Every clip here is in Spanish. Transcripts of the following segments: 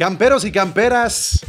Camperos y camperas,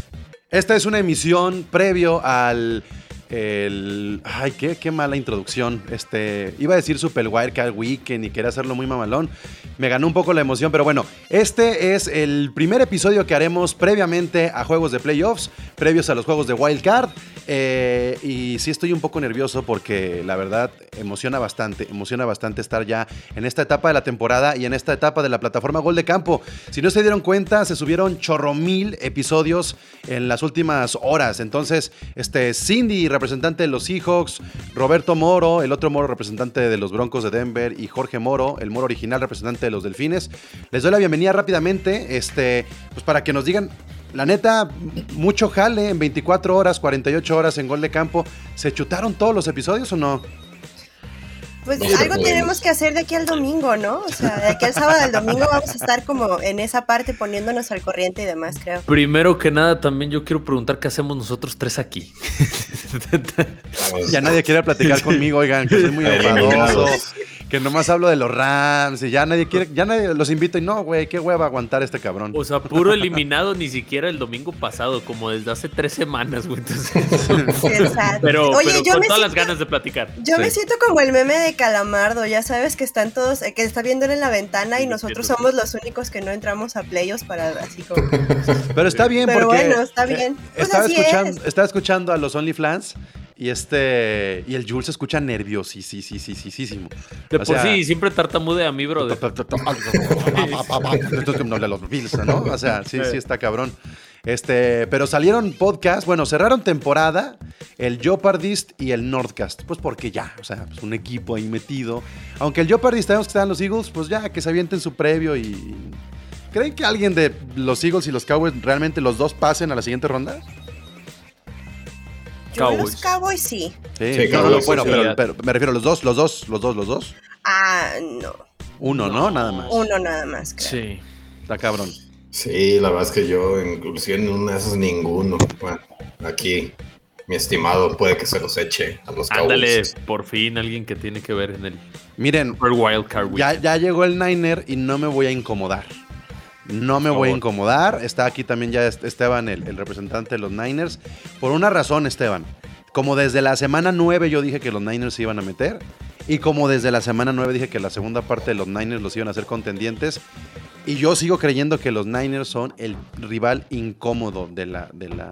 esta es una emisión previo al el, ay, qué, qué mala introducción. Este, iba a decir Super Wildcard Weekend y quería hacerlo muy mamalón. Me ganó un poco la emoción, pero bueno, este es el primer episodio que haremos previamente a juegos de playoffs, previos a los juegos de Wildcard. Eh, y sí estoy un poco nervioso porque la verdad emociona bastante, emociona bastante estar ya en esta etapa de la temporada y en esta etapa de la plataforma Gol de Campo. Si no se dieron cuenta, se subieron chorro mil episodios en las últimas horas. Entonces, este Cindy, representante de los Seahawks, Roberto Moro, el otro Moro representante de los Broncos de Denver y Jorge Moro, el Moro original representante de los Delfines. Les doy la bienvenida rápidamente, este, pues para que nos digan la neta, mucho jale en 24 horas, 48 horas en gol de campo. ¿Se chutaron todos los episodios o no? Pues algo tenemos que hacer de aquí al domingo, ¿no? O sea, de aquí al sábado al domingo vamos a estar como en esa parte poniéndonos al corriente y demás, creo. Primero que nada, también yo quiero preguntar qué hacemos nosotros tres aquí. ya nadie quiere platicar conmigo, oigan, que soy muy enfadoso que nomás hablo de los Rams y ya nadie quiere, ya nadie los invito y no, güey, qué hueva aguantar este cabrón. O sea, puro eliminado ni siquiera el domingo pasado, como desde hace tres semanas, güey. pero, Oye, yo con todas las ganas de platicar. Yo me siento como el meme de Calamardo, ya sabes que están todos, eh, que está viendo en la ventana y nosotros somos los únicos que no entramos a playoffs para así como. Pero está bien, pero porque. bueno, está bien. Pues estaba, escuchando, estaba escuchando a los OnlyFans y este. Y el Jules se escucha nerviosísimo. De por sí, siempre tartamude a mi brother. de los Bills, ¿no? O sea, sí, sí está cabrón. Este, pero salieron podcast, bueno, cerraron temporada el Jopardist y el Nordcast. Pues porque ya, o sea, pues un equipo ahí metido. Aunque el Jopardist sabemos que están los Eagles, pues ya que se avienten su previo y. ¿Creen que alguien de los Eagles y los Cowboys realmente los dos pasen a la siguiente ronda? Cowboys. Los Cowboys sí. Sí, bueno, pero, me refiero a los dos, los dos, los dos, los dos. Ah, no. Uno, ¿no? Nada más. Uno nada más, creo. Sí. Está cabrón. Sí, la verdad es que yo, inclusive en una de esas, ninguno. Bueno, aquí, mi estimado puede que se los eche a los Cowboys. Ándale, por fin alguien que tiene que ver en el Miren, Wild Card ya, ya llegó el Niner y no me voy a incomodar. No me voy a incomodar. Está aquí también ya Esteban, el, representante de los Niners. Por una razón, Esteban. Como desde la semana 9 yo dije que los Niners se iban a meter. Y como desde la semana 9 dije que la segunda parte de los Niners los iban a hacer contendientes. Y yo sigo creyendo que los Niners son el rival incómodo de la, de la,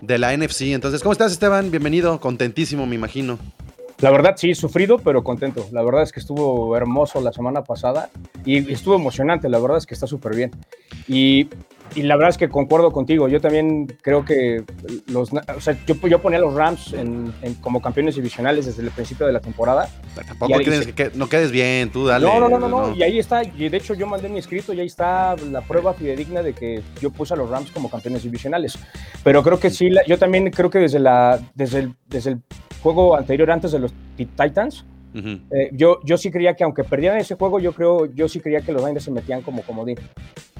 de la NFC. Entonces, ¿cómo estás, Esteban? Bienvenido. Contentísimo, me imagino. La verdad, sí, sufrido, pero contento. La verdad es que estuvo hermoso la semana pasada y estuvo emocionante. La verdad es que está súper bien. Y, y, la verdad es que concuerdo contigo. Yo también creo que los. O sea, yo, yo ponía a los Rams en, como campeones divisionales desde el principio de la temporada. tampoco tienes que, no quedes bien, tú dale. No, no, no, no, Y ahí está. Y de hecho, yo mandé mi escrito y ahí está la prueba fidedigna de que yo puse a los Rams como campeones divisionales. Pero creo que sí, yo también creo que desde, la, desde, el, desde el juego anterior, antes de los Titans, eh, yo, yo sí creía que aunque perdieran ese juego, yo creo, yo sí creía que los Niners se metían como comodín.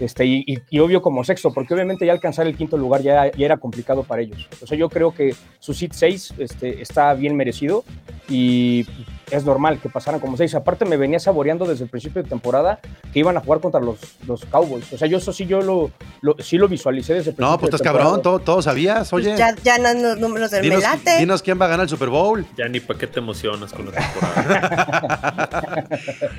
Este, y, y, obvio como sexto, porque obviamente ya alcanzar el quinto lugar ya, ya era complicado para ellos. O sea, yo creo que su seed 6 este, está bien merecido y es normal que pasaran como seis. Aparte me venía saboreando desde el principio de temporada que iban a jugar contra los, los Cowboys. O sea, yo eso sí yo lo, sí lo visualicé desde el principio. No, pues estás cabrón, todo, sabías, oye. Pues ya, ya no los números del dinos, Dinos quién va a ganar el Super Bowl. Ya ni para qué te emocionas con la temporada.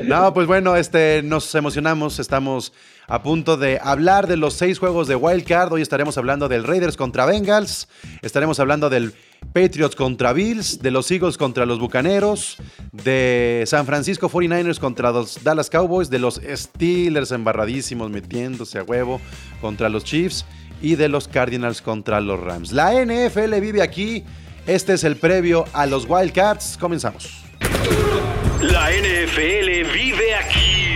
no, pues bueno, este, nos emocionamos, estamos a punto de hablar de los seis juegos de Wild Card. Hoy estaremos hablando del Raiders contra Bengals, estaremos hablando del Patriots contra Bills, de los Eagles contra los Bucaneros, de San Francisco 49ers contra los Dallas Cowboys, de los Steelers embarradísimos metiéndose a huevo contra los Chiefs y de los Cardinals contra los Rams. La NFL vive aquí. Este es el previo a los Wildcats. Comenzamos. La NFL vive aquí.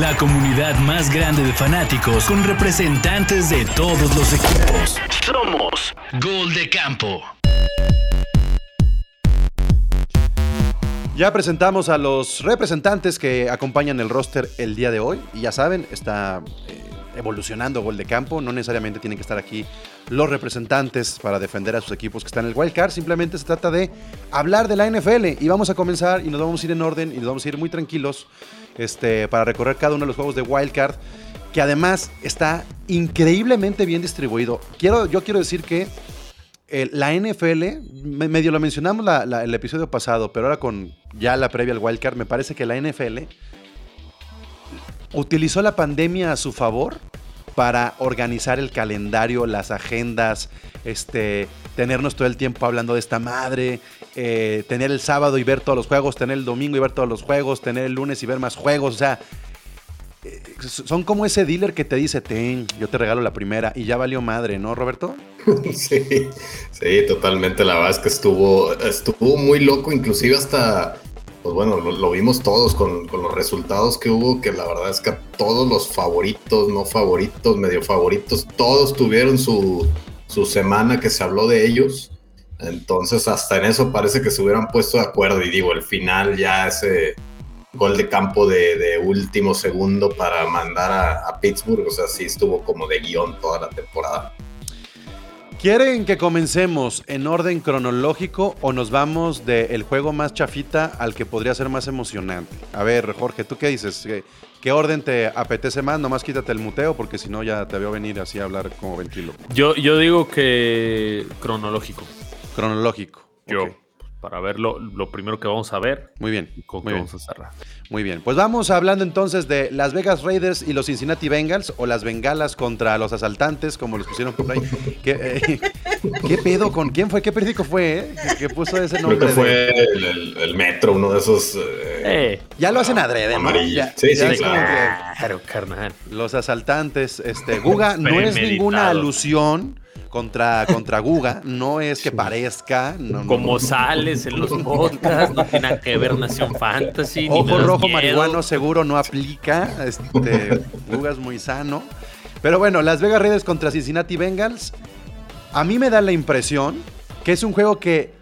La comunidad más grande de fanáticos con representantes de todos los equipos. Somos Gol de Campo. Ya presentamos a los representantes que acompañan el roster el día de hoy. Y ya saben, está eh, evolucionando Gol de Campo. No necesariamente tienen que estar aquí los representantes para defender a sus equipos que están en el Wild Card. Simplemente se trata de hablar de la NFL. Y vamos a comenzar y nos vamos a ir en orden y nos vamos a ir muy tranquilos este, para recorrer cada uno de los juegos de Wild Card que además está increíblemente bien distribuido. Quiero, yo quiero decir que la NFL, medio lo mencionamos el episodio pasado, pero ahora con ya la previa al wildcard, me parece que la NFL utilizó la pandemia a su favor para organizar el calendario, las agendas, este, tenernos todo el tiempo hablando de esta madre, eh, tener el sábado y ver todos los juegos, tener el domingo y ver todos los juegos, tener el lunes y ver más juegos, o sea, eh, son como ese dealer que te dice, ten, yo te regalo la primera y ya valió madre, ¿no, Roberto? Sí, sí, totalmente. La verdad es que estuvo, estuvo muy loco, inclusive hasta pues bueno, lo, vimos todos con, los resultados que hubo, que la verdad es que todos los favoritos, no favoritos, medio favoritos, todos tuvieron su, semana que se habló de ellos. Entonces, hasta en eso parece que se hubieran puesto de acuerdo. Y digo, el final ya ese gol de campo de, último segundo para mandar a, a, Pittsburgh, o sea, sí estuvo como de guion toda la temporada. ¿Quieren que comencemos en orden cronológico o nos vamos del juego más chafita al que podría ser más emocionante? A ver, Jorge, ¿tú qué dices? ¿Qué, orden te apetece más? Nomás quítate el muteo porque si no ya te veo venir así a hablar como ventilo. Yo, yo digo que cronológico. Cronológico. Yo para ver lo, primero que vamos a ver. Muy bien. con muy vamos a cerrar. Muy bien. Pues vamos hablando entonces de Las Vegas Raiders y los Cincinnati Bengals o las Bengalas contra los asaltantes, como los pusieron por ahí. ¿Qué, eh, ¿qué pedo con quién fue? ¿Qué periódico fue? Eh? ¿Qué puso ese nombre? Creo que fue el, Metro, uno de esos. Eh, ya lo hacen adrede, amarillo. sí, sí, claro. carnal. Los asaltantes, este, Guga, no es ninguna alusión contra, contra Guga. No es que parezca. Como sales en los podcasts, no tiene nada que ver Nación Fantasy. Ojo rojo marihuano seguro no aplica. Este, Guga es muy sano. Pero bueno, Las Vegas Raiders contra Cincinnati Bengals. A mí me da la impresión que es un juego que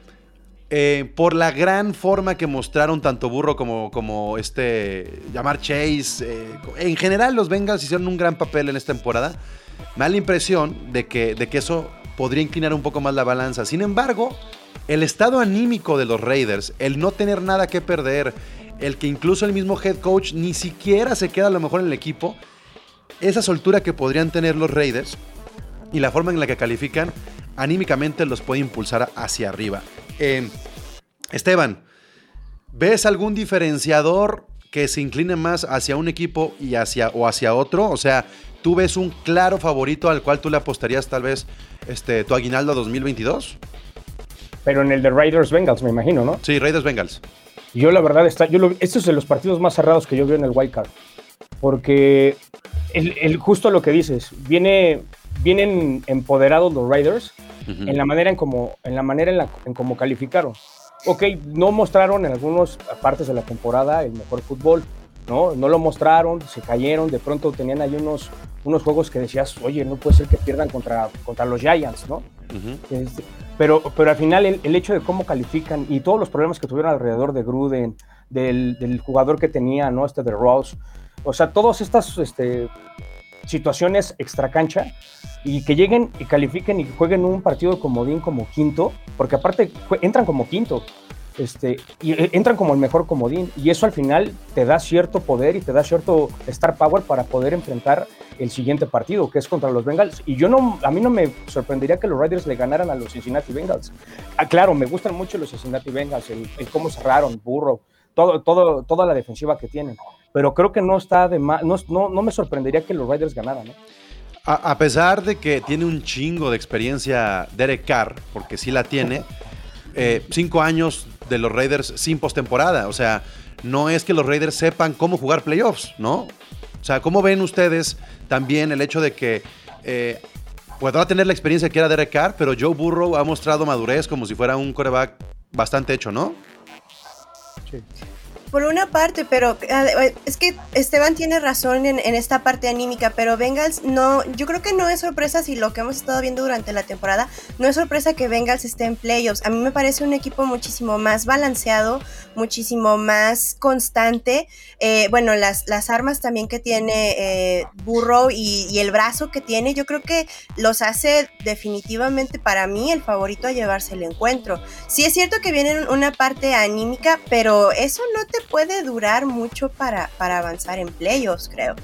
eh, por la gran forma que mostraron tanto Burro como, como este llamar Chase, eh, en general los Bengals hicieron un gran papel en esta temporada. Me da la impresión de que, de que eso podría inclinar un poco más la balanza. Sin embargo, el estado anímico de los Raiders, el no tener nada que perder, el que incluso el mismo head coach ni siquiera se queda a lo mejor en el equipo, esa soltura que podrían tener los Raiders y la forma en la que califican, anímicamente los puede impulsar hacia arriba. Eh, Esteban, ¿ves algún diferenciador que se incline más hacia un equipo y hacia, o hacia otro? O sea, ¿Tú ves un claro favorito al cual tú le apostarías tal vez este, tu aguinaldo 2022? Pero en el de Raiders Bengals, me imagino, ¿no? Sí, Raiders Bengals. Yo la verdad está, yo lo, estos es de los partidos más cerrados que yo veo en el Wild Card, porque el, justo lo que dices, viene, vienen empoderados los Raiders en la manera en como, en la manera en, la, en cómo calificaron. Ok, no mostraron en algunas partes de la temporada el mejor fútbol, ¿no? No lo mostraron, se cayeron, de pronto tenían ahí unos, unos juegos que decías, oye, no puede ser que pierdan contra, contra los Giants, ¿no? Este, pero, pero al final el, hecho de cómo califican y todos los problemas que tuvieron alrededor de Gruden, del, jugador que tenía, ¿no? Este de Ross, o sea, todas estas este, situaciones extracancha y que lleguen y califiquen y jueguen un partido comodín como quinto, porque aparte entran como quinto, este, y eh, entran como el mejor comodín. Y eso al final te da cierto poder y te da cierto star power para poder enfrentar el siguiente partido, que es contra los Bengals. Y yo no, a mí no me sorprendería que los Raiders le ganaran a los Cincinnati Bengals. Ah, claro, me gustan mucho los Cincinnati Bengals, el, cómo cerraron, burro, todo, todo, toda la defensiva que tienen. Pero creo que no está de más, no, no, me sorprendería que los Raiders ganaran. A, a, pesar de que tiene un chingo de experiencia Derek Carr, porque sí la tiene, eh, cinco años de los Raiders sin postemporada. O sea, no es que los Raiders sepan cómo jugar playoffs, ¿no? O sea, ¿cómo ven ustedes también el hecho de que eh, podrá tener la experiencia que era Derek Carr, pero Joe Burrow ha mostrado madurez como si fuera un coreback bastante hecho, ¿no? Sí. Por una parte, pero es que Esteban tiene razón en, esta parte anímica, pero Bengals no, yo creo que no es sorpresa si lo que hemos estado viendo durante la temporada, no es sorpresa que Bengals esté en playoffs. A mí me parece un equipo muchísimo más balanceado, muchísimo más constante. Eh, bueno, las, las armas también que tiene eh, Burrow y, el brazo que tiene, yo creo que los hace definitivamente para mí el favorito a llevarse el encuentro. Sí es cierto que viene una parte anímica, pero eso no te puede durar mucho para, para avanzar en playoffs, creo.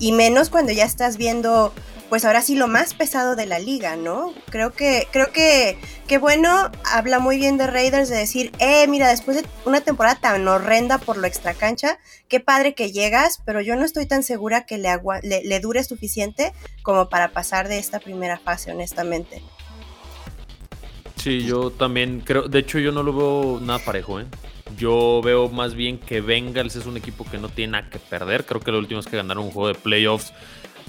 y menos cuando ya estás viendo pues ahora sí lo más pesado de la liga, ¿no? Creo que, creo que, qué bueno, habla muy bien de Raiders de decir, eh, mira, después de una temporada tan horrenda por lo extracancha, qué padre que llegas, pero yo no estoy tan segura que le, le, dure suficiente como para pasar de esta primera fase, honestamente. Sí, yo también creo, de hecho yo no lo veo nada parejo, ¿eh? Yo veo más bien que Bengals es un equipo que no tiene nada que perder. Creo que lo último es que ganaron un juego de playoffs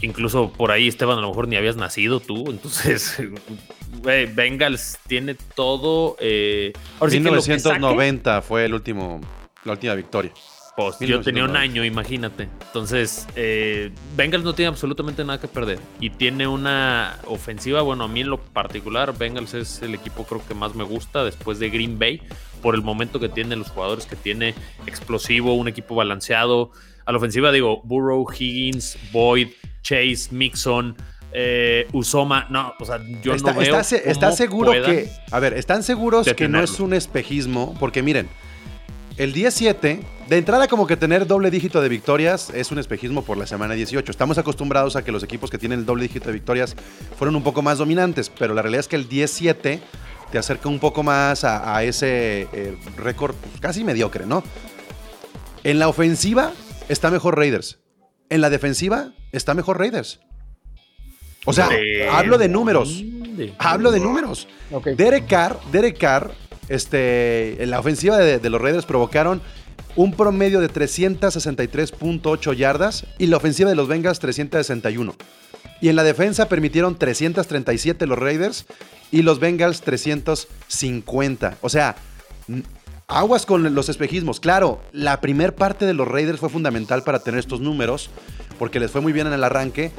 incluso por ahí, Esteban, a lo mejor ni habías nacido tú. Entonces, Bengals tiene todo. Eh, 1990 fue el último, la última victoria. Pues yo tenía un año, imagínate. Entonces, eh, Bengals no tiene absolutamente nada que perder. Y tiene una ofensiva, bueno, a mí en lo particular, Bengals es el equipo creo que más me gusta después de Green Bay, por el momento que tiene, los jugadores que tiene, explosivo, un equipo balanceado. A la ofensiva digo, Burrow, Higgins, Boyd, Chase, Mixon, eh, Usoma. No, o sea, yo no veo. Está, seguro que. A ver, ¿están seguros que no es un espejismo? Porque miren, el 17, de entrada, como que tener doble dígito de victorias es un espejismo por la semana 18. Estamos acostumbrados a que los equipos que tienen el doble dígito de victorias fueron un poco más dominantes, pero la realidad es que el 17 te acerca un poco más a, ese eh, récord casi mediocre, ¿no? En la ofensiva está mejor Raiders. En la defensiva está mejor Raiders. O sea, hablo de números. Hablo de números. Derek Carr, Derek Carr, este, en la ofensiva de, los Raiders provocaron un promedio de 363.8 yardas y la ofensiva de los Bengals 361. Y en la defensa permitieron 337 los Raiders y los Bengals 350. O sea, aguas con los espejismos. Claro, la primer parte de los Raiders fue fundamental para tener estos números, porque les fue muy bien en el arranque.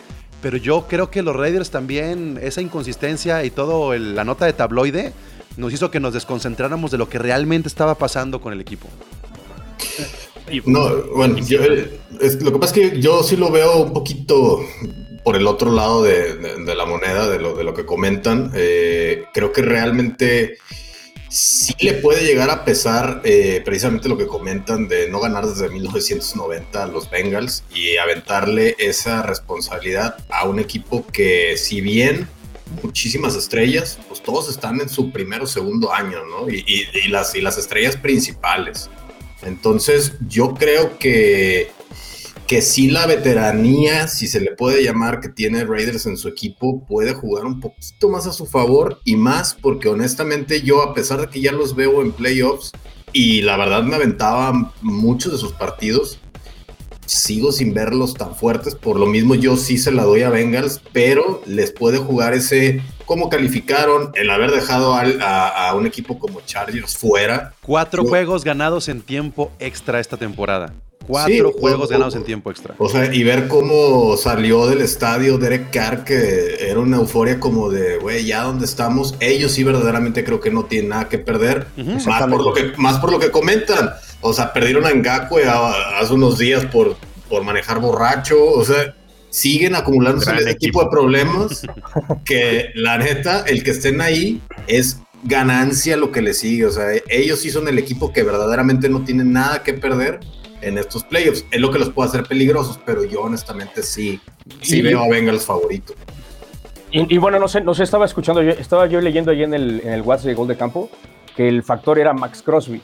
Pero yo creo que los Raiders también, esa inconsistencia y todo la nota de tabloide, nos hizo que nos desconcentráramos de lo que realmente estaba pasando con el equipo. No, bueno, lo que pasa es que yo sí lo veo un poquito por el otro lado de, la moneda, de lo, de que comentan. Eh, creo que realmente sí le puede llegar a pesar eh, precisamente lo que comentan de no ganar desde 1990 a los Bengals y aventarle esa responsabilidad a un equipo que si bien muchísimas estrellas, pues todos están en su primero o segundo año, ¿no? Y, las, y las estrellas principales. Entonces yo creo que que sí la veteranía, si se le puede llamar, que tiene Raiders en su equipo, puede jugar un poquito más a su favor y más porque honestamente yo, a pesar de que ya los veo en playoffs y la verdad me aventaba muchos de sus partidos, sigo sin verlos tan fuertes, por lo mismo yo sí se la doy a Bengals, pero les puede jugar ese cómo calificaron el haber dejado a, un equipo como Chargers fuera. Cuatro juegos ganados en tiempo extra esta temporada. Cuatro juegos ganados en tiempo extra. O sea, y ver cómo salió del estadio Derek Carr, que era una euforia como de, güey, ya donde estamos, ellos sí verdaderamente creo que no tienen nada que perder, más, por lo que, más por lo que comentan. O sea, perdieron a Ngakwe hace unos días por, por manejar borracho, o sea, siguen acumulándose ese tipo de problemas que la neta, el que estén ahí es ganancia lo que les sigue. O sea, ellos sí son el equipo que verdaderamente no tienen nada que perder en estos playoffs. Es lo que los puede hacer peligrosos, pero yo honestamente sí, sí veo a Bengals favorito. Y, bueno, no sé, no sé, estaba escuchando, yo, estaba yo leyendo ahí en el, en el WhatsApp de Gol de Campo que el factor era Max Crosby.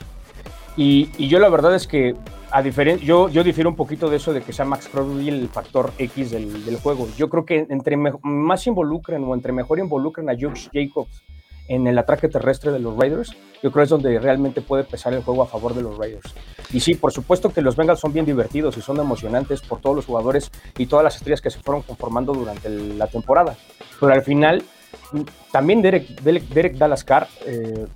Y, y yo la verdad es que, a yo, yo difiero un poquito de eso de que sea Max Crosby el factor X del, del juego. Yo creo que entre más involucren o entre mejor involucren a Josh Jacobs en el ataque terrestre de los Raiders, yo creo es donde realmente puede pesar el juego a favor de los Raiders. Y sí, por supuesto que los Bengals son bien divertidos y son emocionantes por todos los jugadores y todas las estrellas que se fueron conformando durante la temporada. Pero al final, también Derek, Derek, Dallas Carr eh,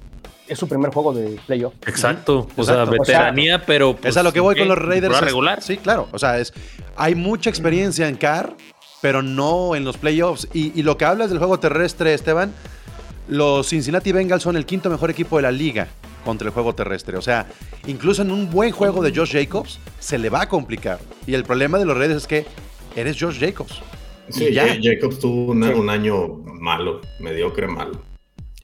es su primer juego de playoff. Exacto, o sea, veteranía, pero... es a lo que voy con los Raiders. regular. Sí, claro, o sea, es, hay mucha experiencia en Carr, pero no en los playoffs. Y, y lo que hablas del juego terrestre, Esteban, los Cincinnati Bengals son el quinto mejor equipo de la liga contra el juego terrestre. O sea, incluso en un buen juego de Josh Jacobs se le va a complicar. Y el problema de los redes es que eres Josh Jacobs. Sí, Jacobs tuvo un, año malo, mediocre malo.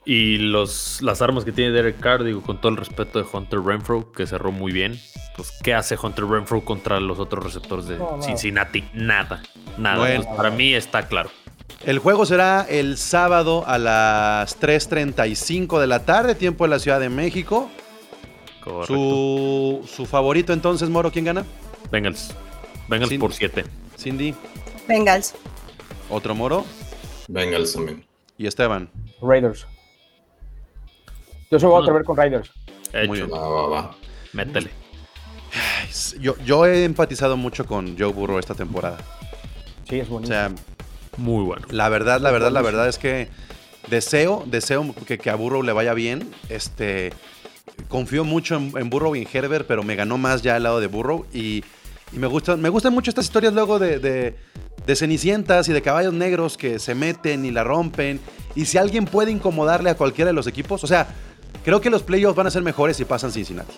Y los, las armas que tiene Derek Carr, digo, con todo el respeto de Hunter Renfro, que cerró muy bien. Pues, ¿qué hace Hunter Renfro contra los otros receptores de No. Cincinnati? Nada. Nada. Bueno. Para mí está claro. El juego será el sábado a las 3.35 de la tarde, tiempo de la Ciudad de México. Correcto. Su, su favorito entonces, Moro, ¿quién gana? Bengals. Bengals por 7. Cindy, Bengals. otro Moro Bengals también. y Esteban. Raiders. Yo se voy a atrever con Raiders. Muy Hecho. bien. Va, va, va. Métele. Yo, yo he empatizado mucho con Joe Burrow esta temporada. Sí, es O bonito. sea, Muy bueno. la verdad, la verdad, la verdad es que deseo, deseo que, que a Burrow le vaya bien. Este, confío mucho en, en Burrow y en Herbert, pero me ganó más ya al lado de Burrow. Y, y me, gustan, me gustan mucho estas historias luego de, de, de cenicientas y de caballos negros que se meten y la rompen. Y si alguien puede incomodarle a cualquiera de los equipos, o sea, creo que los playoffs van a ser mejores si pasan Cincinnati.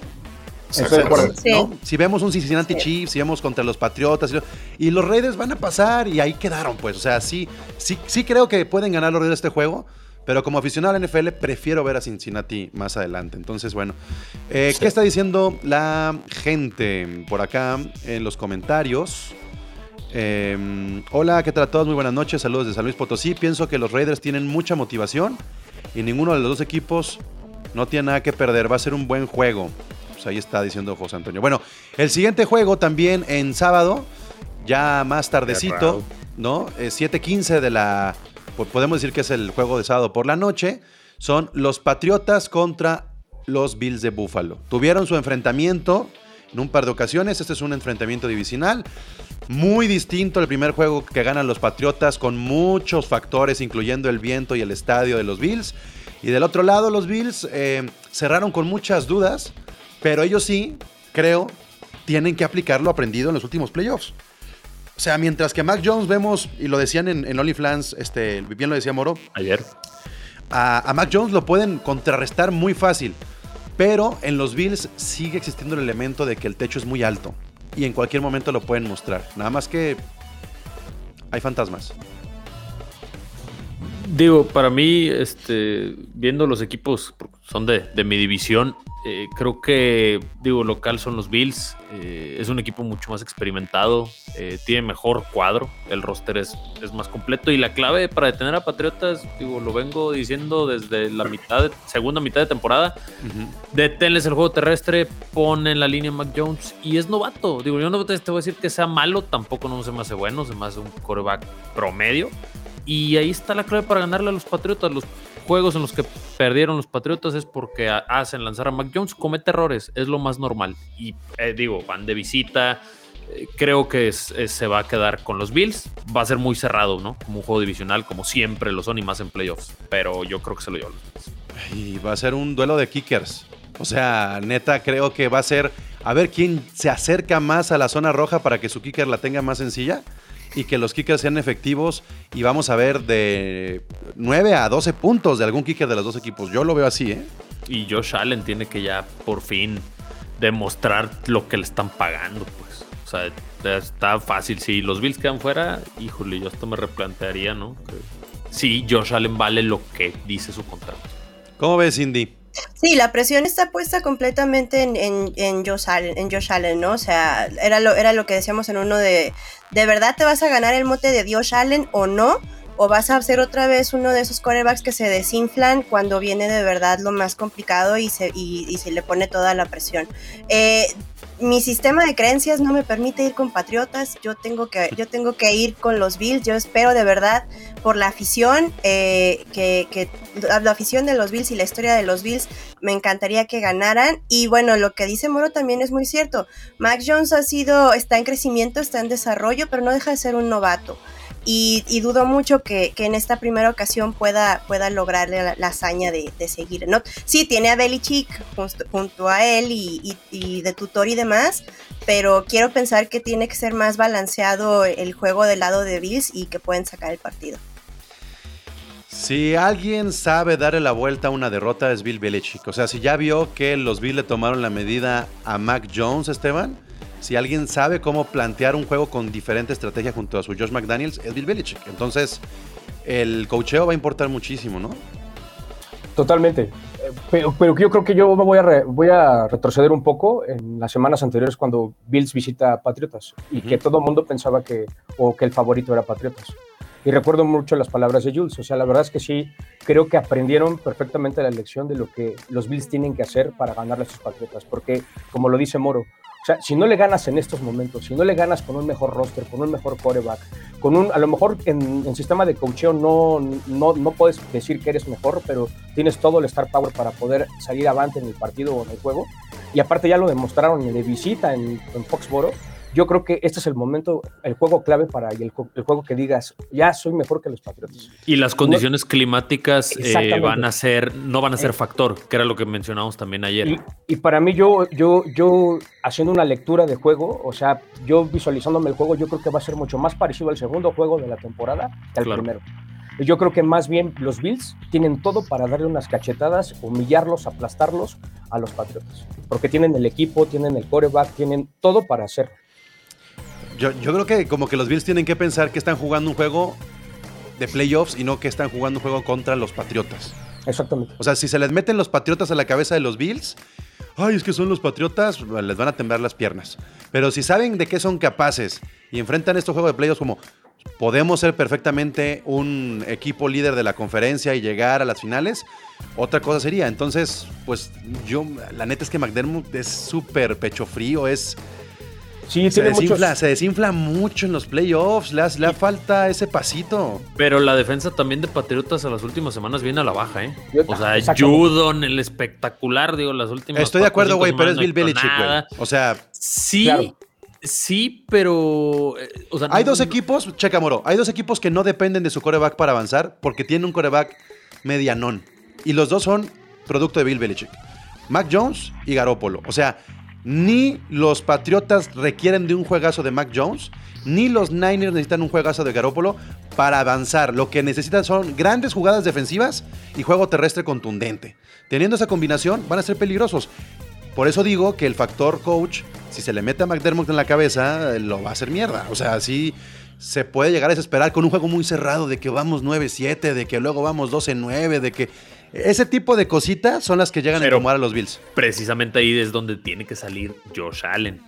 Estoy de acuerdo. Sí. ¿no? Si vemos un Cincinnati Sí. Chiefs, si vemos contra los Patriotas y, lo- y los Raiders van a pasar y ahí quedaron, pues. O sea, sí, sí, sí creo que pueden ganar los Raiders este juego, pero como aficionado a la NFL prefiero ver a Cincinnati más adelante. Entonces, bueno, eh, ¿qué está diciendo la gente por acá en los comentarios? Eh, hola, ¿qué tal a todos? Muy buenas noches, saludos de San Luis Potosí. Pienso que los Raiders tienen mucha motivación y ninguno de los dos equipos no tiene nada que perder. Va a ser un buen juego. Pues ahí está diciendo José Antonio. Bueno, el siguiente juego también en sábado, ya más tardecito, ¿no? Eh, 7:15 de la. po- Podemos decir que es el juego de sábado por la noche. Son los Patriotas contra los Bills de Buffalo. Tuvieron su enfrentamiento en un par de ocasiones. Este es un enfrentamiento divisional. Muy distinto al primer juego que ganan los Patriotas con muchos factores, incluyendo el viento y el estadio de los Bills. Y del otro lado, los Bills eh, cerraron con muchas dudas, pero ellos sí, creo, tienen que aplicar lo aprendido en los últimos playoffs. O sea, mientras que Mac Jones vemos, y lo decían en, en OnlyFans, este, bien lo decía Moro, Ayer. a, a Mac Jones lo pueden contrarrestar muy fácil. Pero en los Bills sigue existiendo el elemento de que el techo es muy alto. Y en cualquier momento lo pueden mostrar. Nada más que hay fantasmas. Digo, para mí, este, viendo los equipos son de, de mi división, eh, creo que, digo, local son los Bills. eh, es un equipo mucho más experimentado, eh, tiene mejor cuadro, el roster es, es más completo. Y la clave para detener a Patriotas, digo, lo vengo diciendo desde la mitad, de- segunda mitad de temporada, deténles el juego terrestre, ponen la línea Mac Jones y es novato. Digo, yo no te, te voy a decir que sea malo, tampoco no se me hace bueno, se me hace un coreback promedio. Y ahí está la clave para ganarle a los Patriotas. Los juegos en los que perdieron los Patriotas es porque ha- hacen lanzar a Mac Jones, comete errores, es lo más normal. Y eh, digo, van de visita. eh, Creo que se va a quedar con los Bills. Va a ser muy cerrado, ¿no? Como un juego divisional, como siempre lo son y más en playoffs. Pero yo creo que se lo llevan. Y va a ser un duelo de kickers. O sea, neta, creo que va a ser a ver quién se acerca más a la zona roja para que su kicker la tenga más sencilla y que los kickers sean efectivos. Y vamos a ver de 9 a 12 puntos de algún kicker de los dos equipos. Yo lo veo así, ¿eh? Y Josh Allen tiene que ya por fin demostrar lo que le están pagando, pues. O sea, está fácil. Si los Bills quedan fuera, híjole, yo esto me replantearía, ¿no? Sí, Josh Allen vale lo que dice su contrato. ¿Cómo ves, Cindy? Sí, la presión está puesta completamente en, en, en Josh Allen, en Josh Allen, ¿no? O sea, era lo, era lo que decíamos en uno de, ¿de verdad te vas a ganar el mote de Josh Allen o no? ¿O vas a ser otra vez uno de esos quarterbacks que se desinflan cuando viene de verdad lo más complicado y se, y, y se le pone toda la presión? Eh, mi sistema de creencias no me permite ir con Patriotas, yo tengo que, yo tengo que ir con los Bills, yo espero de verdad por la afición, eh, que, la, afición de los Bills y la historia de los Bills, me encantaría que ganaran. Y bueno, lo que dice Moro también es muy cierto. Mac Jones ha sido, está en crecimiento, está en desarrollo, pero no deja de ser un novato. Y, dudo mucho que, en esta primera ocasión pueda, pueda lograr la, la hazaña de, seguir. ¿no? Sí, tiene a Belichick junto, a él y, y de tutor y demás, pero quiero pensar que tiene que ser más balanceado el juego del lado de Bills y que pueden sacar el partido. Si alguien sabe darle la vuelta a una derrota es Bill Belichick. O sea, si ya vio que los Bills le tomaron la medida a Mac Jones, Esteban, si alguien sabe cómo plantear un juego con diferente estrategia junto a su Josh McDaniels, es Bill Belichick. Entonces, el cocheo va a importar muchísimo, ¿no? Totalmente. Pero, pero yo creo que yo me voy a, re- voy a retroceder un poco en las semanas anteriores cuando Bills visita a Patriotas y que todo el mundo pensaba que, o que el favorito era Patriotas. Y recuerdo mucho las palabras de Jules. O sea, la verdad es que sí, creo que aprendieron perfectamente la lección de lo que los Bills tienen que hacer para ganarle a sus Patriotas. Porque, como lo dice Moro, o sea, si no le ganas en estos momentos, si no le ganas con un mejor roster, con un mejor quarterback, con un, a lo mejor en, en sistema de coacheo no, no, no puedes decir que eres mejor, pero tienes todo el star power para poder salir avante en el partido o en el juego. Y aparte ya lo demostraron de visita en, en Foxboro. Yo creo que este es el momento, el juego clave para el, el juego que digas, ya soy mejor que los Patriotas. Y las condiciones climáticas eh, van a ser, no van a ser factor, que era lo que mencionamos también ayer. Y, y para mí, yo, yo, yo haciendo una lectura de juego, o sea, yo visualizándome el juego, yo creo que va a ser mucho más parecido al segundo juego de la temporada que al Claro. primero. Yo creo que más bien los Bills tienen todo para darle unas cachetadas, humillarlos, aplastarlos a los Patriotas. Porque tienen el equipo, tienen el coreback, tienen todo para hacer. Yo, yo creo que como que los Bills tienen que pensar que están jugando un juego de playoffs y no que están jugando un juego contra los Patriotas. Exactamente. O sea, si se les meten los Patriotas a la cabeza de los Bills, ay, es que son los Patriotas, les van a temblar las piernas. Pero si saben de qué son capaces y enfrentan estos juegos de playoffs como podemos ser perfectamente un equipo líder de la conferencia y llegar a las finales, otra cosa sería. Entonces, pues yo, la neta es que McDermott es súper pecho frío, es... Sí, Se tiene muchos- desinfla, se desinfla mucho en los playoffs, le, hace- le falta ese pasito. Pero la defensa también de Patriotas a las últimas semanas viene a la baja, ¿eh? O sea. Judon, el espectacular, digo, las últimas. Estoy de acuerdo, güey, pero es Bill Belichick, güey. O sea, Sí, Claro. sí, pero. eh, o sea, Hay no- dos equipos, checa Moro, hay dos equipos que no dependen de su coreback para avanzar porque tienen un coreback medianón. Y los dos son producto de Bill Belichick. Mac Jones y Garoppolo. O sea, ni los Patriotas requieren de un juegazo de Mac Jones, ni los Niners necesitan un juegazo de Garoppolo para avanzar. Lo que necesitan son grandes jugadas defensivas y juego terrestre contundente. Teniendo esa combinación, van a ser peligrosos. Por eso digo que el factor coach, si se le mete a McDermott en la cabeza, lo va a hacer mierda. O sea, sí se puede llegar a desesperar con un juego muy cerrado de que vamos 9-7, de que luego vamos 12-9, de que... Ese tipo de cositas son las que llegan Pero- a incomodar a los Bills. Precisamente ahí es donde tiene que salir Josh Allen.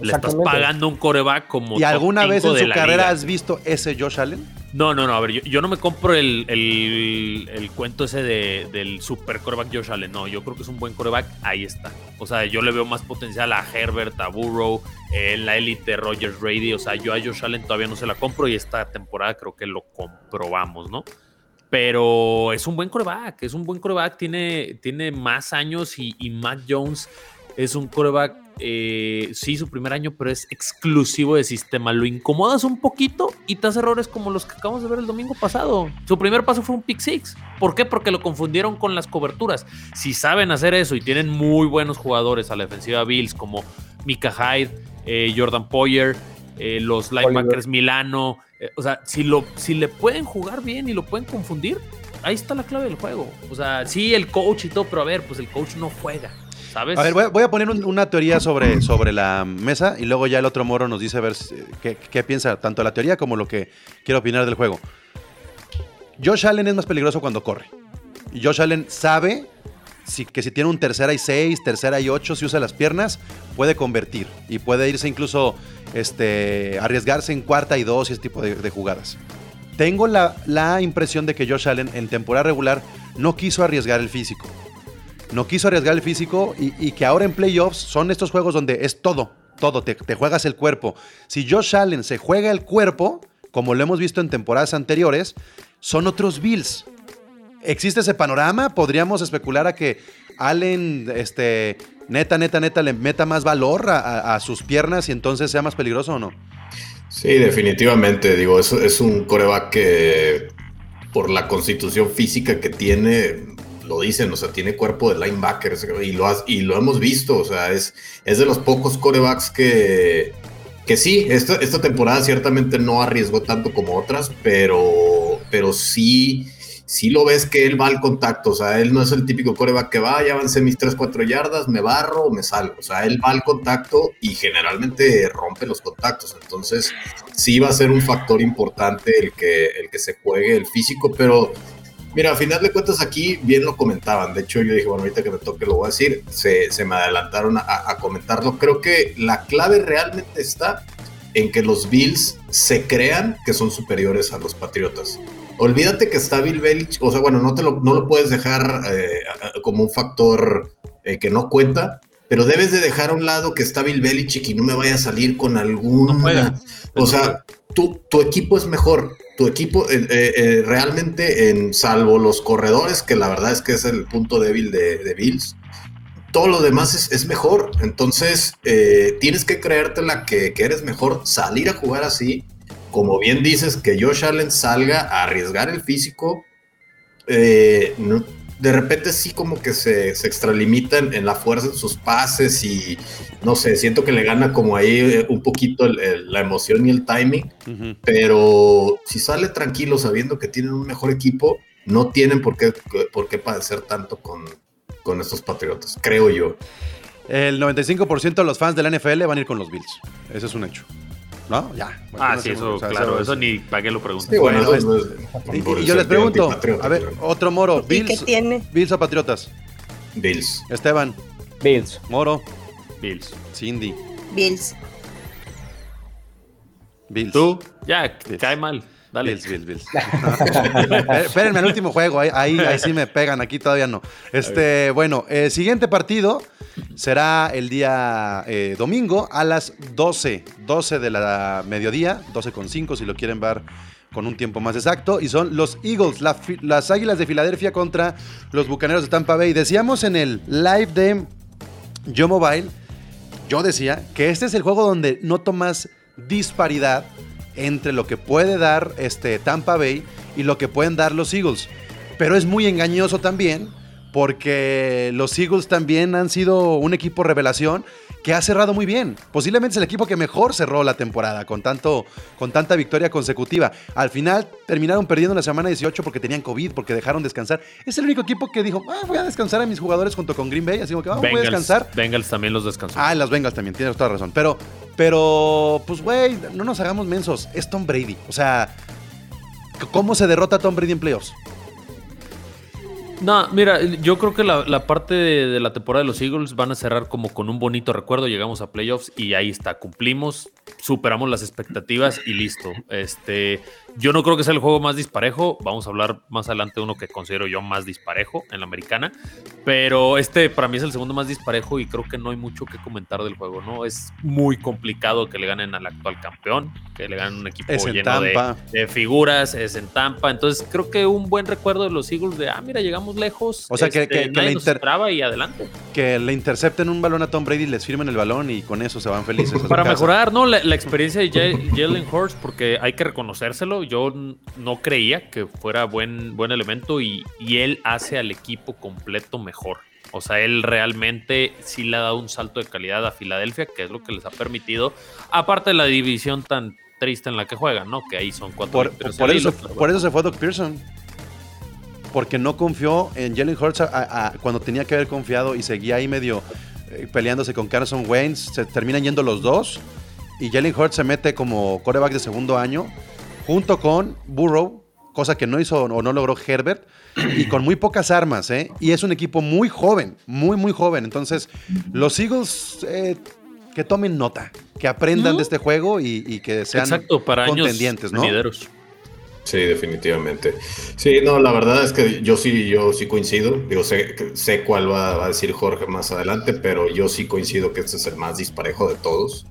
Le estás pagando un coreback como. ¿Y top alguna vez en su carrera liga. has visto ese Josh Allen? No, no, no. A ver, yo, yo no me compro el, el- el cuento ese de- del super coreback Josh Allen. No, yo creo que es un buen coreback. Ahí está. O sea, yo le veo más potencial a Herbert, a Burrow, eh, la élite Rogers Brady. O sea, yo a Josh Allen todavía no se la compro y esta temporada creo que lo comprobamos, ¿no? Pero es un buen coreback, es un buen coreback, tiene, tiene más años y, Mac Jones es un coreback, eh, sí, su primer año, pero es exclusivo de sistema. Lo incomodas un poquito y te hace errores como los que acabamos de ver el domingo pasado. Su primer paso fue un pick six. ¿Por qué? Porque lo confundieron con las coberturas. Si saben hacer eso y tienen muy buenos jugadores a la defensiva Bills como Mika Hyde, eh, Jordan Poyer, eh, los linebackers Milano. eh, o sea, si, lo, si le pueden jugar bien y lo pueden confundir, ahí está la clave del juego. O sea, sí, el coach y todo, pero a ver, pues el coach no juega, ¿sabes? A ver, voy a, voy a poner un- una teoría sobre, sobre la mesa y luego ya el otro moro nos dice a ver si- qué, qué piensa tanto la teoría como lo que quiere opinar del juego. Josh Allen es más peligroso cuando corre. Josh Allen sabe si- que si tiene un tercera y seis, tercera y ocho, si usa las piernas, puede convertir y puede irse incluso este, arriesgarse en cuarta y dos y ese tipo de, jugadas. Tengo la, la impresión de que Josh Allen en temporada regular no quiso arriesgar el físico no quiso arriesgar el físico y, y que ahora en playoffs son estos juegos donde es todo, todo, te, te juegas el cuerpo. Si Josh Allen se juega el cuerpo, como lo hemos visto en temporadas anteriores, son otros Bills. ¿Existe ese panorama? ¿Podríamos especular a que Allen, este, neta, neta, neta, le meta más valor a, sus piernas y entonces sea más peligroso o no? Sí, definitivamente. Digo, es, es un coreback que por la constitución física que tiene, lo dicen, o sea, tiene cuerpo de linebacker y lo, has- y lo hemos visto. O sea, es, es de los pocos corebacks que, que sí, esta, esta temporada ciertamente no arriesgó tanto como otras, pero, pero sí, sí lo ves que él va al contacto. O sea, él no es el típico coreback que va, ya avancé mis 3, 4 yardas, me barro, me salgo. O sea, él va al contacto y generalmente rompe los contactos. Entonces, sí va a ser un factor importante el que, el que se juegue el físico, pero Mira, a final de cuentas aquí bien lo comentaban. De hecho, yo dije, bueno, ahorita que me toque lo voy a decir. Se, se me adelantaron a comentarlo. Creo que la clave realmente está en que los Bills se crean que son superiores a los Patriotas. Olvídate que está Bill Belichick, o sea, bueno, no, te lo, no lo puedes dejar eh, como un factor eh, que no cuenta, pero debes de dejar a un lado que está Bill Belichick y no me vaya a salir con algún... o sea, tu, tu equipo es mejor, tu equipo eh, realmente, en salvo los corredores, que la verdad es que es el punto débil de, de Bills, todo lo demás es, es mejor. Entonces, eh, tienes que creértela que, que eres mejor, salir a jugar así. Como bien dices, que Josh Allen salga a arriesgar el físico. Eh, de repente sí como que se, se extralimita en, la fuerza de sus pases y no sé, siento que le gana como ahí eh, un poquito el, el, la emoción y el timing, pero si sale tranquilo sabiendo que tienen un mejor equipo, no tienen por qué, por qué padecer tanto con, con estos Patriotas, creo yo. El 95% de los fans de la NFL van a ir con los Bills. Ese es un hecho. ¿No? Ya. Bueno, ah, sí, eso, o sea, claro, eso, eso ni para qué lo pregunto. Sí, bueno, bueno, es, y, y, yo les pregunto, a ver, otro Moro, Bills, ¿Qué tiene? Bills o Patriotas. Bills. Esteban. Bills. Moro. Bills. Cindy. Bills. Bills. ¿Tú? Ya, Bills. cae mal. Dale. Bills, Bills, Bills. Espérenme al último juego, ahí, ahí, ahí, sí me pegan, aquí todavía no. Este, bueno, el siguiente partido será el día eh, domingo a las 12, 12 de la mediodía, 12 con 5 si lo quieren ver con un tiempo más exacto, y son los Eagles, la, las Águilas de Filadelfia contra los Bucaneros de Tampa Bay. Decíamos en el live de Yo Mobile, yo decía que este es el juego donde noto más disparidad entre lo que puede dar este Tampa Bay y lo que pueden dar los Eagles. Pero es muy engañoso también porque los Eagles también han sido un equipo revelación que ha cerrado muy bien. Posiblemente es el equipo que mejor cerró la temporada con, tanto, con tanta victoria consecutiva. Al final terminaron perdiendo en la semana 18 porque tenían COVID, porque dejaron descansar. Es el único equipo que dijo, ah, voy a descansar a mis jugadores junto con Green Bay, así como que ah, voy a descansar. Bengals también los descansó. Ah, las Bengals también, tienes toda razón. Pero, pero pues güey, no nos hagamos mensos. Es Tom Brady. O sea, ¿cómo se derrota a Tom Brady en playoffs? No, mira, yo creo que la, parte de, la temporada de los Eagles van a cerrar como con un bonito recuerdo. Llegamos a playoffs y ahí está, cumplimos, superamos las expectativas y listo. Este, yo no creo que sea el juego más disparejo. Vamos a hablar más adelante de uno que considero yo más disparejo en la americana. Pero este para mí es el segundo más disparejo y creo que no hay mucho que comentar del juego, ¿no? Es muy complicado que le ganen al actual campeón, que le ganen un equipo lleno de, de, figuras, es en Tampa. Entonces creo que un buen recuerdo de los Eagles de, ah, mira, llegamos lejos. O sea, este, que, que, que le inter... y adelante. Que le intercepten un balón a Tom Brady, les firmen el balón y con eso se van felices. Para mejorar, ¿no? La, la experiencia de Jalen Hurts, porque hay que reconocérselo. Yo no creía que fuera buen, buen elemento y, y él hace al equipo completo mejor. O sea, él realmente sí le ha dado un salto de calidad a Filadelfia, que es lo que les ha permitido, aparte de la división tan triste en la que juegan, ¿no? Que ahí son cuatro por, por, eso, por eso se fue Doc Pearson. Porque no confió en Jalen Hurts a, a, a, cuando tenía que haber confiado y seguía ahí medio eh, peleándose con Carson Wayne. Se terminan yendo los dos. Y Jalen Hurts se mete como coreback de segundo año junto con Burrow, cosa que no hizo o no logró Herbert, y con muy pocas armas, ¿eh? Y es un equipo muy joven, muy, muy joven. Entonces, los Eagles eh, que tomen nota, que aprendan ¿No? de este juego y, y que sean Exacto, para contendientes, años ¿no? Venideros. Sí, definitivamente. Sí, no, la verdad es que yo sí, yo sí coincido. Digo, sé, sé cuál va, a decir Jorge más adelante, pero yo sí coincido que este es el más disparejo de todos.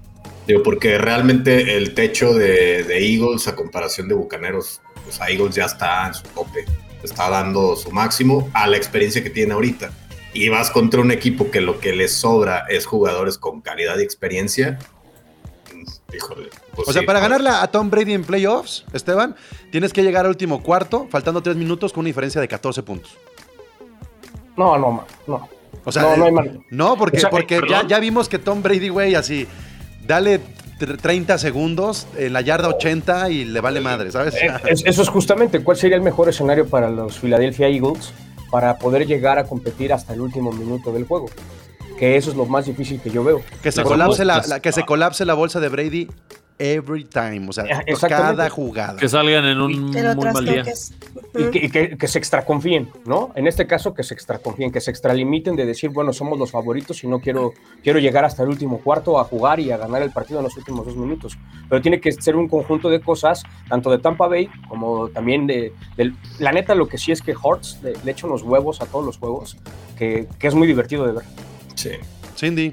Digo, porque realmente el techo de, de Eagles a comparación de Bucaneros, pues a Eagles ya está en su tope, está dando su máximo a la experiencia que tiene ahorita. Y vas contra un equipo que lo que les sobra es jugadores con calidad y experiencia. Híjole. Pues o sea, sí, para ganarle a Tom Brady en playoffs, Esteban, tienes que llegar al último cuarto, faltando tres minutos, con una diferencia de 14 puntos. No, no, no. O sea, no, no, hay mal. no porque, o sea, porque ya, ya, vimos que Tom Brady, güey, así, dale 30 segundos en la yarda 80 y le vale madre, ¿sabes? Eh, eso es justamente, ¿cuál sería el mejor escenario para los Philadelphia Eagles para poder llegar a competir hasta el último minuto del juego? Que eso es lo más difícil que yo veo. Que se, colapse la, la, que se colapse la bolsa de Brady every time. O sea, cada jugada. Que salgan en un muy mal día. trastoques. Y que, y que- que se extraconfíen, ¿no? En este caso, que se extraconfíen, que se extralimiten de decir, bueno, somos los favoritos y no quiero, quiero llegar hasta el último cuarto a jugar y a ganar el partido en los últimos dos minutos. Pero tiene que ser un conjunto de cosas, tanto de Tampa Bay como también de. del- la neta, lo que sí es que Hortz le, le echa unos huevos a todos los juegos, que, que es muy divertido de ver. Sí. Cindy.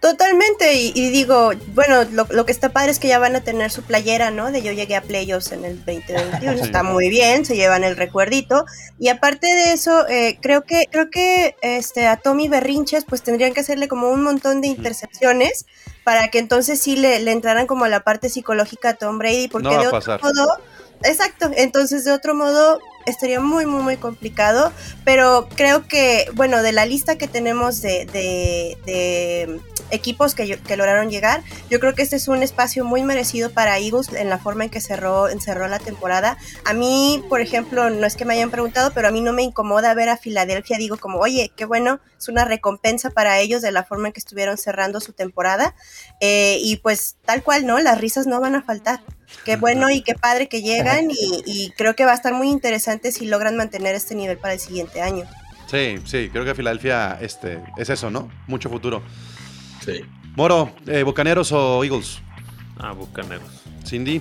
Totalmente, y, y digo, bueno, lo, lo que está padre es que ya van a tener su playera, ¿no? De yo llegué a playoffs en el 2021, Sí. está muy bien, se llevan el recuerdito. Y aparte de eso, eh, creo que, creo que este, a Tommy Berrinches, pues tendrían que hacerle como un montón de intercepciones para que entonces sí le, le entraran como a la parte psicológica a Tom Brady, porque No va de a otro pasar. modo, exacto, entonces de otro modo estaría muy, muy, muy complicado, pero creo que, bueno, de la lista que tenemos de, de- de equipos que, lograron llegar, yo creo que este es un espacio muy merecido para Eagles en la forma en que cerró, encerró la temporada. A mí, por ejemplo, no es que me hayan preguntado, pero a mí no me incomoda ver a Filadelfia, digo como, oye, qué bueno, es una recompensa para ellos de la forma en que estuvieron cerrando su temporada. Eh, y pues tal cual, ¿no? Las risas no van a faltar. Qué bueno y qué padre que llegan y, y creo que va a estar muy interesante si logran mantener este nivel para el siguiente año. Sí, sí, creo que Filadelfia este, es eso, ¿no? Mucho futuro. Sí. Moro, eh, ¿Bucaneros o Eagles? Ah, bucaneros. Cindy,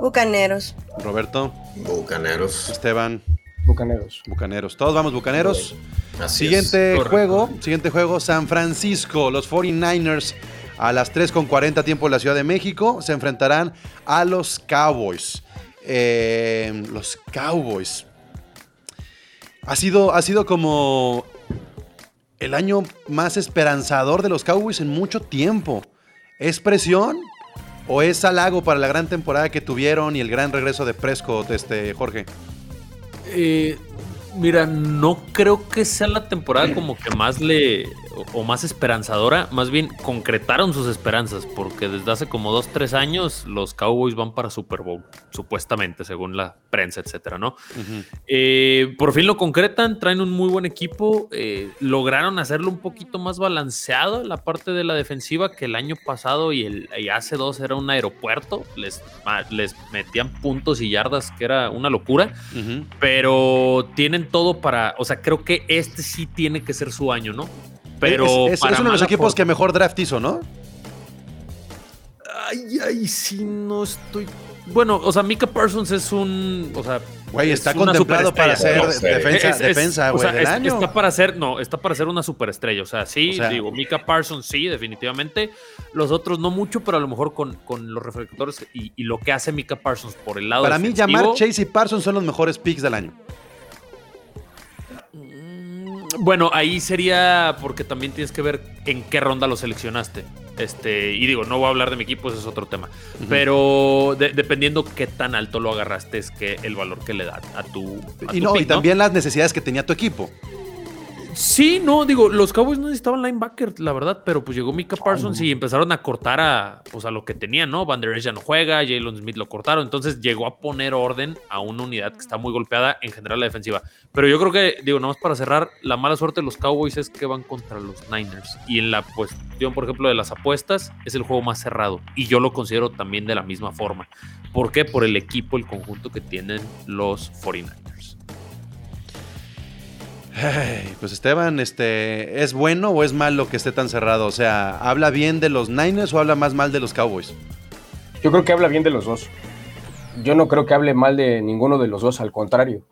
Bucaneros. Roberto, Bucaneros. Esteban, Bucaneros. Bucaneros. Todos vamos Bucaneros. Así Siguiente Correcto. juego, siguiente juego, San Francisco, los 49ers a las 3.40 tiempo de la Ciudad de México se enfrentarán a los Cowboys. Eh, los Cowboys. Ha sido, ha sido como el año más esperanzador de los Cowboys en mucho tiempo. ¿Es presión o es halago para la gran temporada que tuvieron y el gran regreso de Prescott, este, Jorge? Eh, mira, no creo que sea la temporada como que más le. O, o más esperanzadora. Más bien concretaron sus esperanzas. Porque desde hace como dos, tres años los Cowboys van para Super Bowl. Supuestamente, según la prensa, etcétera, ¿no? Eh, por fin lo concretan, traen un muy buen equipo, eh, lograron hacerlo un poquito más balanceado la parte de la defensiva que el año pasado y, el, y hace dos era un aeropuerto, les, les metían puntos y yardas que era una locura, pero tienen todo para, o sea, creo que este sí tiene que ser su año, ¿no? Pero es, es- para es uno de los equipos que mejor draft hizo, ¿no? Ay, ay, sí, no estoy... Bueno, o sea, Mika Parsons es un... O sea, Güey, es está una contemplado para ser defensa, Es- es- defensa, o güey, sea, del es- año. Está para ser, no, está para ser una superestrella. O sea, sí, O sea- digo, Mika Parsons sí, definitivamente. Los otros no mucho, pero a lo mejor con, con los reflectores y, y lo que hace Mika Parsons por el lado Para mí, llamar Chase y Parsons son los mejores picks del año. Bueno, ahí sería porque también tienes que ver en qué ronda lo seleccionaste. Este, y digo, no voy a hablar de mi equipo, ese es otro tema. Pero de- dependiendo qué tan alto lo agarraste, es que el valor que le da a tu. a Y, tu no, y también las necesidades que tenía tu equipo. Sí, no, digo, los Cowboys no necesitaban linebacker, la verdad, pero pues llegó Mika Parsons y empezaron a cortar a, pues, a lo que tenían, ¿no? Van Der Esch ya no juega, Jalen Smith lo cortaron, entonces llegó a poner orden a una unidad que está muy golpeada en general la defensiva. Pero yo creo que, digo, nomás para cerrar, la mala suerte de los Cowboys es que van contra los Niners. Y en la cuestión, por ejemplo, de las apuestas, es el juego más cerrado. Y yo lo considero también de la misma forma. ¿Por qué? Por el equipo, el conjunto que tienen los 49ers. Pues Esteban, este, ¿es bueno o es malo que esté tan cerrado? O sea, ¿habla bien de los Niners o habla más mal de los Cowboys? Yo creo que habla bien de los dos. Yo no creo que hable mal de ninguno de los dos, al contrario,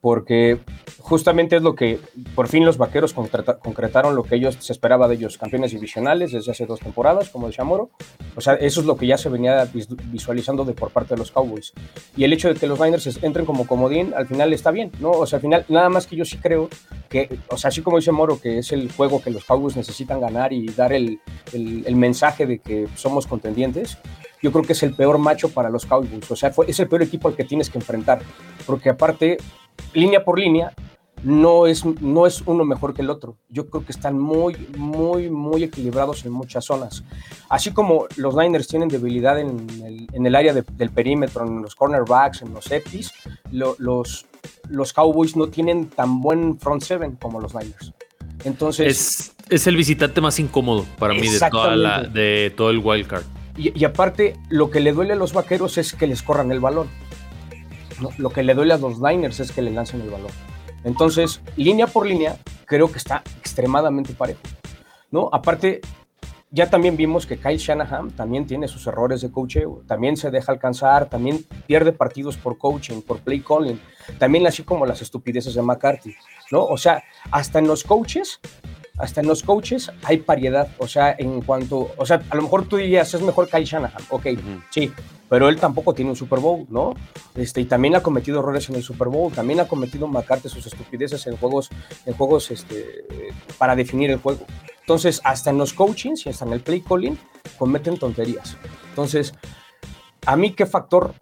porque justamente es lo que por fin los vaqueros concreta- concretaron lo que ellos se esperaba de ellos, campeones divisionales desde hace dos temporadas, como decía Moro. O sea, eso es lo que ya se venía vis- visualizando de por parte de los Cowboys. Y el hecho de que los Niners entren como comodín, al final está bien, ¿no? O sea, al final, nada más que yo sí creo que, o sea, así como dice Moro, que es el juego que los Cowboys necesitan ganar y dar el, el- el mensaje de que somos contendientes, yo creo que es el peor macho para los Cowboys. O sea, fue- es el peor equipo al que tienes que enfrentar. Porque aparte, línea por línea, no es, no es uno mejor que el otro. Yo creo que están muy, muy, muy equilibrados en muchas zonas. Así como los Niners tienen debilidad en el, en el área de- del perímetro, en los cornerbacks, en los safeties, lo- los, los Cowboys no tienen tan buen front seven como los Niners. Entonces, Es, es el visitante más incómodo para mí de, toda la, de todo el wild card. Y, y aparte, lo que le duele a los vaqueros es que les corran el balón. Lo que le duele a los Niners es que le lancen el balón. Entonces, línea por línea, creo que está extremadamente parejo. ¿no? Aparte, ya también vimos que Kyle Shanahan también tiene sus errores de coaching, también se deja alcanzar, también pierde partidos por coaching, por play calling, también así como las estupideces de McCarthy, ¿no? O sea, hasta en los coaches, hasta en los coaches hay paridad, o sea, en cuanto, o sea, a lo mejor tú dirías, es mejor Kyle Shanahan, ok, sí, pero él tampoco tiene un Super Bowl, ¿no? Este, y también ha cometido errores en el Super Bowl, también ha cometido McCarthy sus estupideces en juegos, en juegos este, para definir el juego. Entonces, hasta en los coachings y hasta en el play calling cometen tonterías. Entonces, a mí qué factor,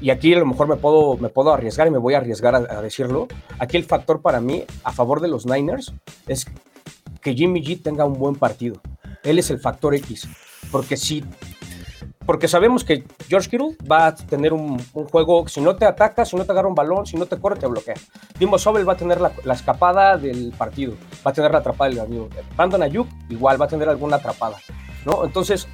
y aquí a lo mejor me puedo, me puedo arriesgar y me voy a arriesgar a, a decirlo, aquí el factor para mí a favor de los Niners es que Jimmy G tenga un buen partido. Él es el factor X, porque si porque sabemos que George Kittle va a tener un, juego, si no te ataca, si no te agarra un balón, si no te corre, te bloquea. Dimo Sobel va a tener la, escapada del partido, va a tener la atrapada del amigo. Brandon Ayuk igual va a tener alguna atrapada, ¿no? Entonces,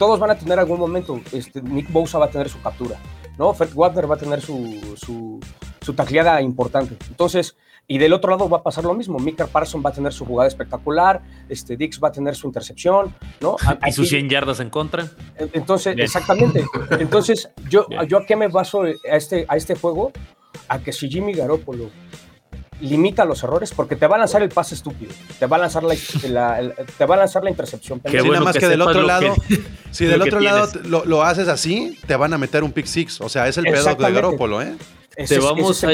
todos van a tener algún momento, este, Nick Bosa va a tener su captura, ¿no? Fred Wagner va a tener su, su, su importante. Entonces, y del otro lado va a pasar lo mismo. Micah Parsons va a tener su jugada espectacular, este Dix va a tener su intercepción, ¿no? y sus 100 yardas en contra. Entonces, Bien. exactamente. Entonces, yo, yo a qué me baso a este, a este juego? A que si Jimmy Garoppolo limita los errores porque te va a lanzar el pase estúpido, te va a lanzar la, la, la te va a lanzar la intercepción. Qué bueno nada más que, que del otro lado, que, si del otro lado lo, lo, haces así, te van a meter un pick six, o sea, es el pedo de Garoppolo, ¿eh? Te, vamos a,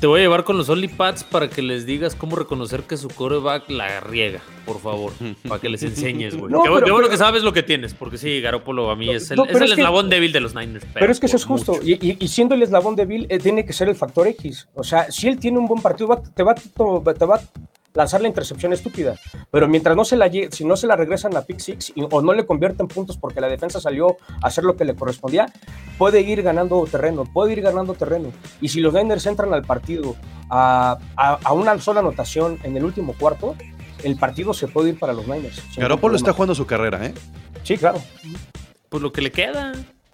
te voy a llevar con los OnlyPads para que les digas cómo reconocer que su coreback la riega, por favor. para que les enseñes, güey. No, qué, qué, bueno que sabes lo que tienes, porque sí, Garópolo a mí no, es el, no, es el es eslabón que, débil de los Niners. Pero, pero es que eso es justo. Y, y, y, siendo el eslabón débil, eh, tiene que ser el factor X. O sea, si él tiene un buen partido, va, te, va, te va lanzar la intercepción estúpida. Pero mientras no se la, si no se la regresan a pick six y, o no le convierten puntos porque la defensa salió a hacer lo que le correspondía, puede ir ganando terreno, puede ir ganando terreno. Y si los Niners entran al partido a, a, a una sola anotación en el último cuarto, el partido se puede ir para los Niners. Garoppolo está jugando su carrera, ¿eh? Sí, claro. Pues lo que le queda.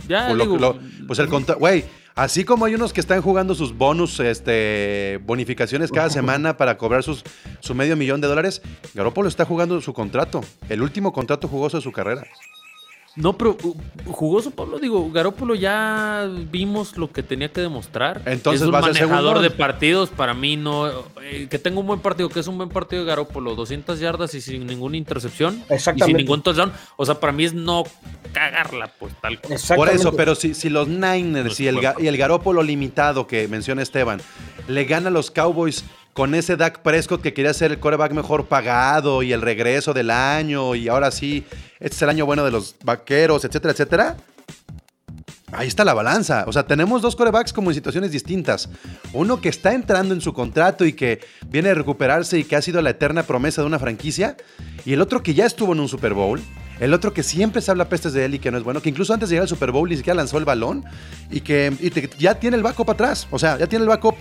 Ya, pues, digo, lo, lo, pues el contra, güey, Así como hay unos que están jugando sus bonus, este, bonificaciones cada semana para cobrar sus, su medio millón de dólares, Garoppolo está jugando su contrato, el último contrato jugoso de su carrera. No, pero uh, jugoso Pablo, digo, Garópolo ya vimos lo que tenía que demostrar. Entonces es un va a ser manejador segundo. de partidos, para mí no eh, que tenga un buen partido, que es un buen partido de Garópolo, 200 yardas y sin ninguna intercepción y sin ningún touchdown, o sea, para mí es no cagarla, pues tal cual. Por eso, pero si, si los Niners no y, el, y el Garópolo limitado que menciona Esteban le gana a los Cowboys con ese Dak Prescott que quería ser el coreback mejor pagado y el regreso del año y ahora sí, este es el año bueno de los vaqueros, etcétera, etcétera. Ahí está la balanza. O sea, tenemos dos corebacks como en situaciones distintas. Uno que está entrando en su contrato y que viene a recuperarse y que ha sido la eterna promesa de una franquicia. Y el otro que ya estuvo en un Super Bowl. El otro que siempre se habla pestes de él y que no es bueno. Que incluso antes de llegar al Super Bowl ni siquiera lanzó el balón. Y que y ya tiene el backup atrás. O sea, ya tiene el backup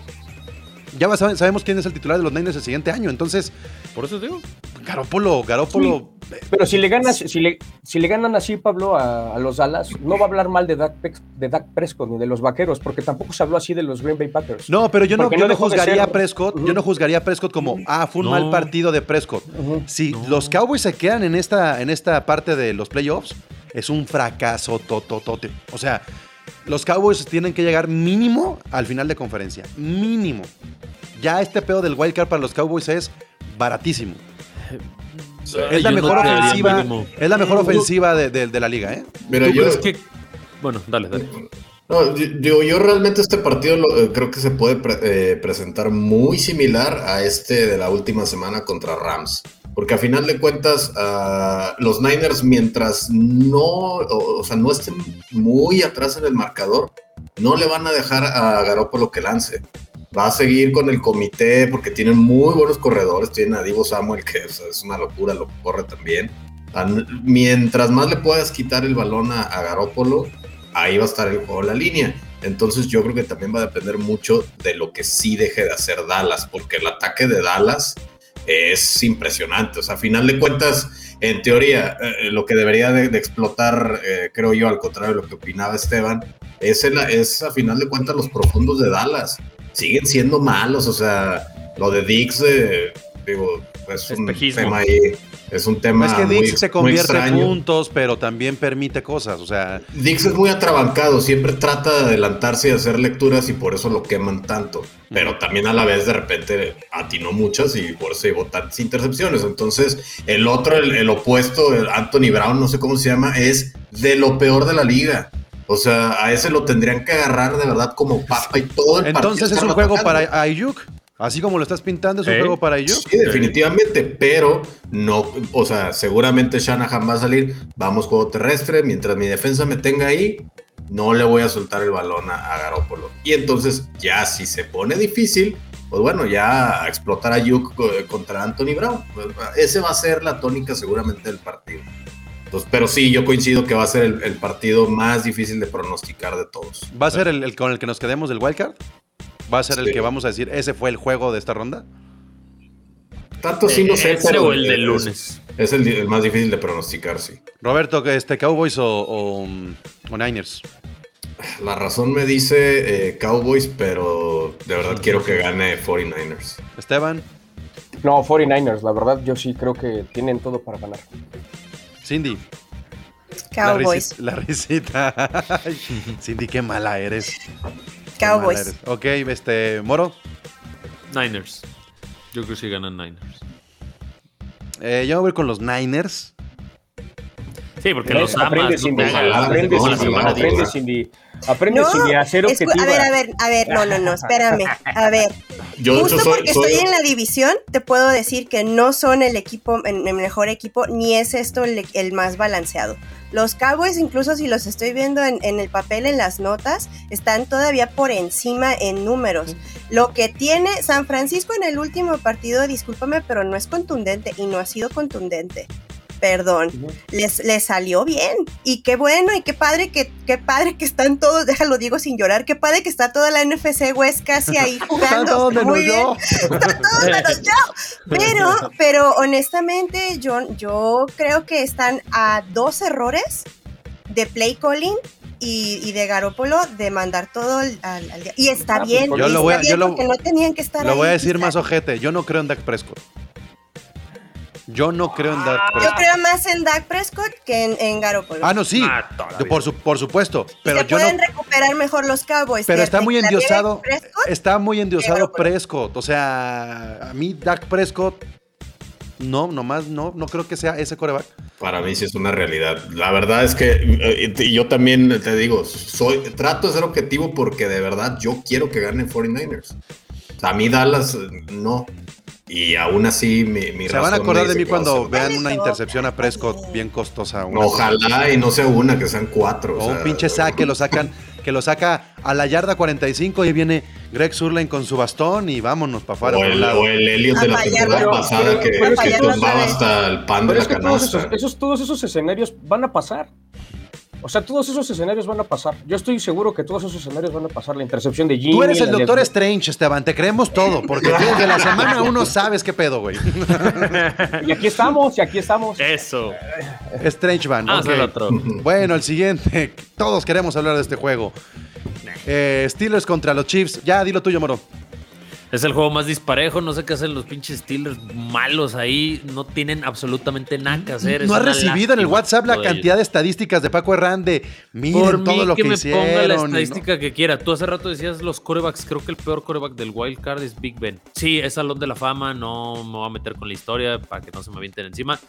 ya sabemos quién es el titular de los Niners el siguiente año. Entonces, por eso digo. Garópolo, Garópolo. Sí, pero si le ganas, si le, si le ganan así, Pablo, a, a, los Dallas, no va a hablar mal de Dak, de Dak Prescott ni de los vaqueros, porque tampoco se habló así de los Green Bay Packers. No, pero yo no, yo no, juzgaría a Prescott, uh -huh. yo no juzgaría a Prescott como, ah, fue un no. mal partido de Prescott. Uh -huh. Si no. los Cowboys se quedan en esta, en esta parte de los playoffs, es un fracaso tototote. O sea, los Cowboys tienen que llegar mínimo al final de conferencia. Mínimo. Ya este pedo del wildcard para los Cowboys es baratísimo. Es la mejor no ofensiva. Es la mejor ofensiva de, de, de la liga, ¿eh? Yo. Que... Bueno, dale, dale. No, yo, yo realmente este partido lo, eh, creo que se puede pre eh, presentar muy similar a este de la última semana contra Rams. Porque a final de cuentas, uh, los Niners, mientras no, o, o, sea, no estén muy atrás en el marcador, no le van a dejar a Garoppolo que lance va a seguir con el comité porque tienen muy buenos corredores. Tienen a Divo Samuel, que es una locura lo corre también. Mientras más le puedas quitar el balón a, a Garópolo, ahí va a estar el juego la línea. Entonces yo creo que también va a depender mucho de lo que sí deje de hacer Dallas, porque el ataque de Dallas es impresionante. O sea, a final de cuentas, en teoría, eh, lo que debería de, de explotar, eh, creo yo, al contrario de lo que opinaba Esteban, es, el- es a final de cuentas los profundos de Dallas. Siguen siendo malos, o sea, lo de Dix, eh, digo, es un Espejismo. tema ahí, es un tema es que muy, Dix se muy convierte en puntos, pero también permite cosas. O sea, Dix es muy atrabancado, siempre trata de adelantarse y hacer lecturas y por eso lo queman tanto. Pero también a la vez de repente atinó muchas y por eso llevó tantas intercepciones. Entonces, el otro, el, el opuesto, el Anthony Brown, no sé cómo se llama, es de lo peor de la liga. O sea, a ese lo tendrían que agarrar de verdad como papa y todo el entonces es un juego atacando. para Ayuk. Así como lo estás pintando, es un juego para Ayuk. Sí, definitivamente, pero no, o sea, seguramente Shanahan va a salir, vamos juego terrestre, mientras mi defensa me tenga ahí, no le voy a soltar el balón a, a Garoppolo. Y entonces ya si se pone difícil, pues bueno, ya a explotar a Yuk contra Anthony Brown. Pues, Ese va a ser la tónica seguramente del partido. Entonces, pero sí, yo coincido que va a ser el, el partido más difícil de pronosticar de todos. ¿Va a ser el, el con el que nos quedemos del wildcard? ¿Va a ser el Sí. que vamos a decir, ese fue el juego de esta ronda? Tanto sí no sé, Ese pero o el de es- lunes. Es el, el más difícil de pronosticar, sí. Roberto, este, ¿Cowboys o, o, o Niners? La razón me dice eh, Cowboys, pero de verdad quiero que gane 49ers. Esteban, No, 49ers, la verdad, yo sí creo que tienen todo para ganar. Cindy. La Cowboys. La risita. Cindy, qué mala eres. Cowboys. Ok, este, Moro. Niners. Yo creo que sí ganan Niners. Eh, yo voy con los Niners. Sí, porque los amas. aprende, no Cindy. te hagas ojalá, Aprende, como la Cindy. semana Aprende, diva. Cindy. Aprende, No, Cindy, a objetiva. a ver, a ver, a ver, no, no, no, espérame. A ver, Yo, justo soy, porque soy- estoy en la división, te puedo decir que no son el equipo, el el mejor equipo, ni es esto el, el más balanceado. Los Cowboys, incluso si los estoy viendo en, en el papel, en las notas, están todavía por encima en números. Lo que tiene San Francisco en el último partido, discúlpame, pero no es contundente y no ha sido contundente. Perdón, les, les salió bien. Y qué bueno, y qué padre que, qué padre que están todos, déjalo digo sin llorar, qué padre que está toda la NFC West casi ahí jugando. todos menos Muy bien. yo. Están todos menos yo. Pero, pero honestamente, yo, yo creo que están a dos errores de play calling y, y de Garópolo de mandar todo al, al- al día. Y está bien. yo y lo voy a- está bien yo lo- porque no tenían que estar Lo voy a decir quizá. más ojete. Yo no creo en Dak Prescott. Yo no creo en Dak Yo Prescott. creo más en Dak Prescott que en, en Garoppolo. Ah, no, sí. Ah. Por, su- por supuesto. Pero se yo pueden no. recuperar mejor los Cowboys. Pero está muy endiosado. Prescott. Está muy endiosado. Prescott. O sea, a mí Dak Prescott. No, nomás no. No creo que sea ese coreback. Para mí sí es una realidad. La verdad es que eh, y yo también te digo, soy, trato de ser objetivo porque de verdad yo quiero que ganen 49ers. O sea, a mí Dallas no. Y aún así mi, mi Se van a razón acordar me de mí cuando vean una intercepción a Prescott bien costosa. una Ojalá y no sea una, que sean cuatro. O o un sea, pinche saque que lo sacan, que lo saca a la yarda 45 y ahí viene Greg Surlane con su bastón y vámonos para afuera. O un el, lado. o el Elliot de A la temporada pasada que, que tumbaba hasta el pan de la que todos canasta. esos, esos- todos esos escenarios van a pasar. O sea, todos esos escenarios van a pasar. Yo estoy seguro que todos esos escenarios van a pasar. La intercepción de Jimmy. Tú eres el de- doctor Strange, Esteban, te creemos todo, porque tú desde la semana uno sabes qué pedo, güey. Y aquí estamos, y aquí estamos. Eso. Strange Van. Ah, ok. el otro. Bueno, el siguiente. Todos queremos hablar de este juego. Eh, Steelers contra los Chiefs. Ya, dilo tuyo, Moro. Es el juego más disparejo, no sé qué hacen los pinches Steelers malos ahí, no tienen absolutamente nada que hacer. No ha recibido en el WhatsApp la cantidad de estadísticas de Paco Herrán de miren Por todo mí lo que, que, me hicieron. ponga la no- estadística que quiera. Tú hace rato decías los corebacks, creo que el peor coreback del wild card es Big Ben. Sí, es Salón de la Fama, no me voy a meter con la historia para que no se me avienten encima.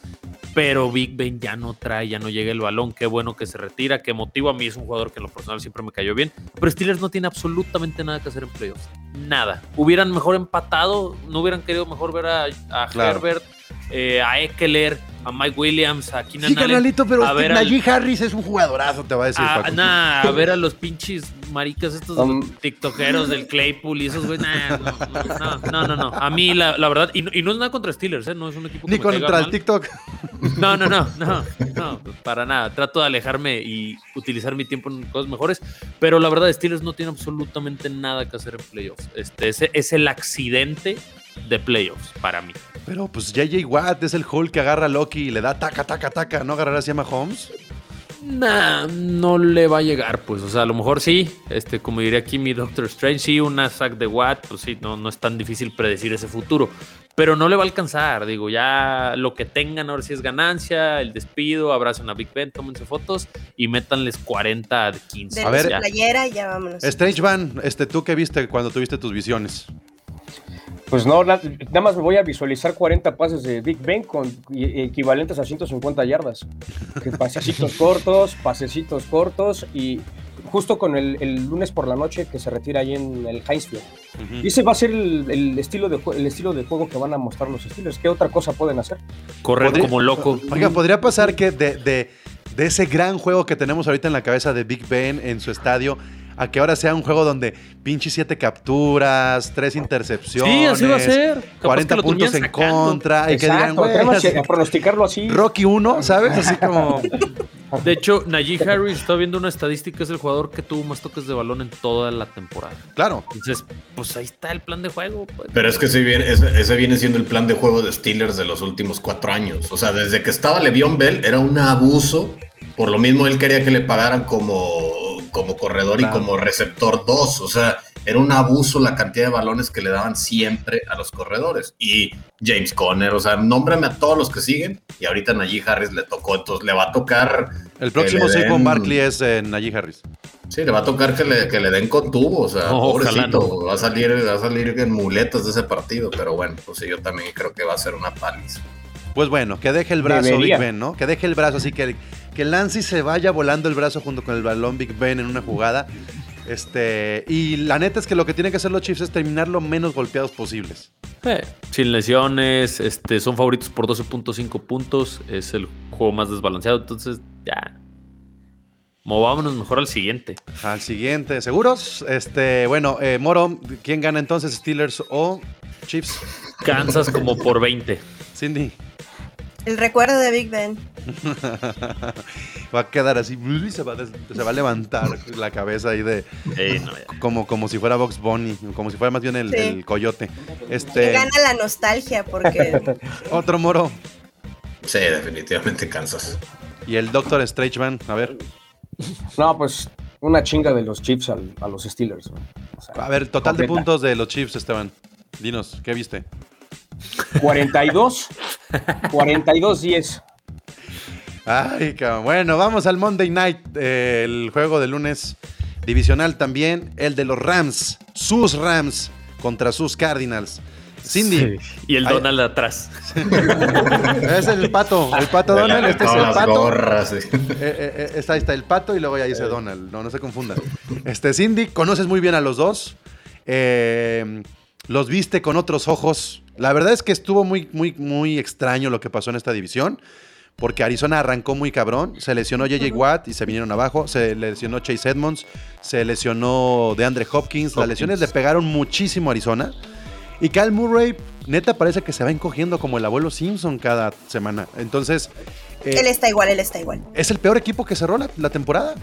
Pero Big Ben ya no trae, ya no llega el balón. Qué bueno que se retira, qué motivo. A mí es un jugador que en lo personal siempre me cayó bien. Pero Steelers no tiene absolutamente nada que hacer en playoffs. Nada. Hubieran mejor empatado, no hubieran querido mejor ver a, a Claro. Herbert, eh, a Eckler, a Mike Williams, a Keenan Sí, Allen, canalito, pero a ver al- Najee Harris es un jugadorazo, te va a decir a, Paco. nah, a ver a los pinches maricas estos Um, tiktokeros del Claypool y esos güey, nah, no, no, no, no, no. A mí la, la verdad, y no, y no es nada contra Steelers, ¿eh? no es un equipo que Ni me caiga contra el mal. TikTok. No, no, no, no, no, para nada. Trato de alejarme y utilizar mi tiempo en cosas mejores, pero la verdad Steelers no tiene absolutamente nada que hacer en playoffs. Este, ese es el accidente de playoffs para mí. Pero pues JJ Watt es el Hulk que agarra a Loki y le da taca, taca, taca. ¿No agarrará así a Mahomes? Nah, no le va a llegar, pues. O sea, a lo mejor sí. Este, como diría aquí mi Doctor Strange, sí, una sack de Watt, pues sí, no, no es tan difícil predecir ese futuro. Pero no le va a alcanzar, digo, ya lo que tengan ahora sí es ganancia, el despido, abracen a Big Ben, tómense fotos y métanles 40 de 15. De A ver, ya. playera y ya vámonos. Strange Van, este, ¿tú qué viste cuando tuviste tus visiones? Pues no, na- nada más me voy a visualizar 40 pases de Big Ben con equivalentes a 150 yardas. Que pasecitos cortos, pasecitos cortos y justo con el, el lunes por la noche que se retira ahí en el Heinz Field. Y ese va a ser el, el estilo de, el estilo de juego que van a mostrar los Steelers. ¿Qué otra cosa pueden hacer? Correr como loco. Oiga, ¿podría pasar que de, de- de ese gran juego que tenemos ahorita en la cabeza de Big Ben en su estadio, a que ahora sea un juego donde pinche siete capturas, tres intercepciones, Sí, así va a ser. Capaz 40 que lo puntos en sacando. contra, y que digan, Exacto, así- pronosticarlo así. Rocky 1, ¿sabes? Así como... De hecho, Najee Harris, estaba viendo una estadística, es el jugador que tuvo más toques de balón en toda la temporada. Claro. Entonces, pues ahí está el plan de juego. pues. Pero es que ese viene, ese, ese viene siendo el plan de juego de Steelers de los últimos cuatro años. O sea, desde que estaba Le'Veon Bell era un abuso. Por lo mismo él quería que le pagaran como, como corredor Claro. y como receptor 2. O sea, era un abuso la cantidad de balones que le daban siempre a los corredores. Y James Conner, o sea, nómbrame a todos los que siguen. Y ahorita Najee Harris le tocó, entonces le va a tocar. El próximo Saquon den- Barkley es eh, Najee Harris. Sí, le va a tocar que le, que le den con tubo, o sea, No, pobrecito, no. va a salir, va a salir en muletas de ese partido, pero bueno, pues sí, yo también creo que va a ser una paliza. Pues bueno, que deje el brazo Debería. Big Ben, ¿no? Que deje el brazo, así que, que Lancy se vaya volando el brazo junto con el balón Big Ben en una jugada. Este, y la neta es que lo que tienen que hacer los Chiefs es terminar lo menos golpeados posibles. Eh, sin lesiones, este, son favoritos por 12.5 puntos. Es el juego más desbalanceado. Entonces, ya. Movámonos mejor al siguiente. Al siguiente, ¿seguros? Este, bueno, eh, Moro, ¿quién gana entonces? ¿Steelers o Chiefs? Kansas como por 20. Cindy. El recuerdo de Big Ben. va a quedar así, se va, a des- se va a levantar la cabeza ahí de, no, como, como si fuera Box Bunny, como si fuera más bien el, Sí. el coyote. Este, gana la nostalgia porque otro Moro. Sí, definitivamente Kansas. Y el Doctor Strange Man, a ver. No, pues una chinga de los Chiefs al- a los Steelers. ¿no? O sea, A ver, total de puntos de los Chiefs, Esteban. Dinos, ¿qué viste? 42, 42-10. Ay, cabrón. Bueno, vamos al Monday Night, eh, el juego de lunes divisional también, el de los Rams, sus Rams contra sus Cardinals. Cindy, Y el Ay. Donald atrás. es el pato, el pato Donald, este es el pato. gorras, sí. Eh, eh, eh, está, ahí está el pato y luego ya dice Donald. No, no se confundan. Este, Cindy, conoces muy bien a los dos. Eh, los viste con otros ojos. La verdad es que estuvo muy, muy, muy extraño lo que pasó en esta división. Porque Arizona arrancó muy cabrón. Se lesionó JJ Watt y se vinieron abajo. Se lesionó Chase Edmonds. Se lesionó DeAndre Hopkins. Las lesiones le pegaron muchísimo a Arizona. Y Kyle Murray, neta, parece que se va encogiendo como el abuelo Simpson cada semana. Entonces. eh, él está igual, él está igual. es el peor equipo que cerró la, la temporada.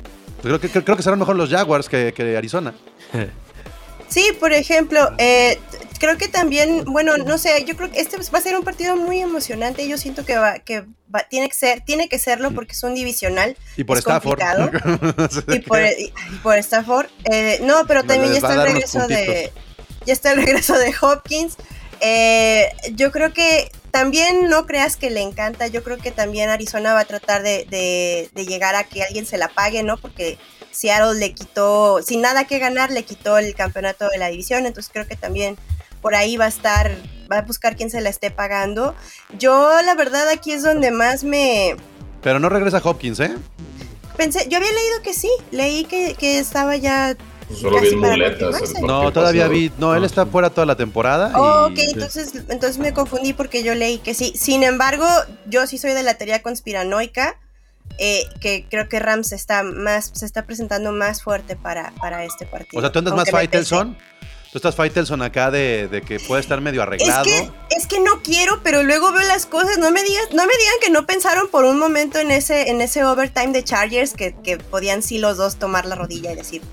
Creo que, creo que cerraron mejor los Jaguars que, que Arizona. Sí, por ejemplo, eh, creo que también, bueno, no sé, yo creo que este va a ser un partido muy emocionante. Yo siento que va, que va- tiene que ser, tiene que serlo porque es un divisional. Y por Es Stafford. y por, y- y por Stafford. Eh, no, pero también ya está el regreso de. Ya está el regreso de Hopkins. Eh, yo creo que también no creas que le encanta. Yo creo que también Arizona va a tratar de, de- de llegar a que alguien se la pague, ¿no? Porque Seattle le quitó, sin nada que ganar, le quitó el campeonato de la división. Entonces creo que también por ahí va a estar, va a buscar quien se la esté pagando. Yo, la verdad, aquí es donde más me, Pero no regresa Hopkins, ¿eh? Pensé, yo había leído que sí, leí que, que estaba ya. Solo casi vi muletas. No, todavía pasado. vi. No, él está fuera toda la temporada. Oh, y- ok, entonces, entonces me confundí porque yo leí que sí. Sin embargo, yo sí soy de la teoría conspiranoica, eh, que creo que Rams está más, se está presentando más fuerte para, para este partido. O sea, tú andas más Aunque me Faitelson. Tú estás Faitelson acá de, de que puede estar medio pese. Es arreglado. que, es que no quiero, pero luego veo las cosas. No me digas, no me digan que no pensaron por un momento en ese, en ese overtime de Chargers que, que podían sí los dos tomar la rodilla y decir,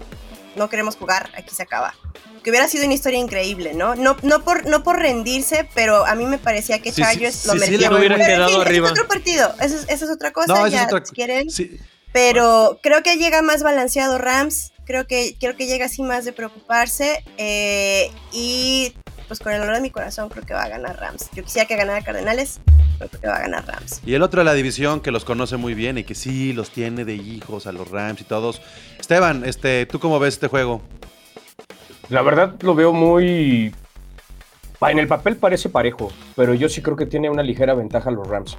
no queremos jugar, aquí se acaba. que hubiera sido una historia increíble, ¿no? No, no, por, no por rendirse, pero a mí me parecía que Sí, Chargers sí, lo sí, merecía. le hubiera Pero, en quedado fin, ese arriba. es otro partido, esa es, esa es otra cosa, No, ya, es otra si quieren. Sí, Pero creo que llega más balanceado Rams. Creo que, creo que llega así más de preocuparse. eh, y pues con el dolor de mi corazón creo que va a ganar Rams. Yo quisiera que ganara Cardenales, pero creo que va a ganar Rams. Y el otro de la división que los conoce muy bien y que sí los tiene de hijos a los Rams y todos. Esteban, este, ¿tú cómo ves este juego? La verdad lo veo muy... En el papel parece parejo, pero yo sí creo que tiene una ligera ventaja los Rams.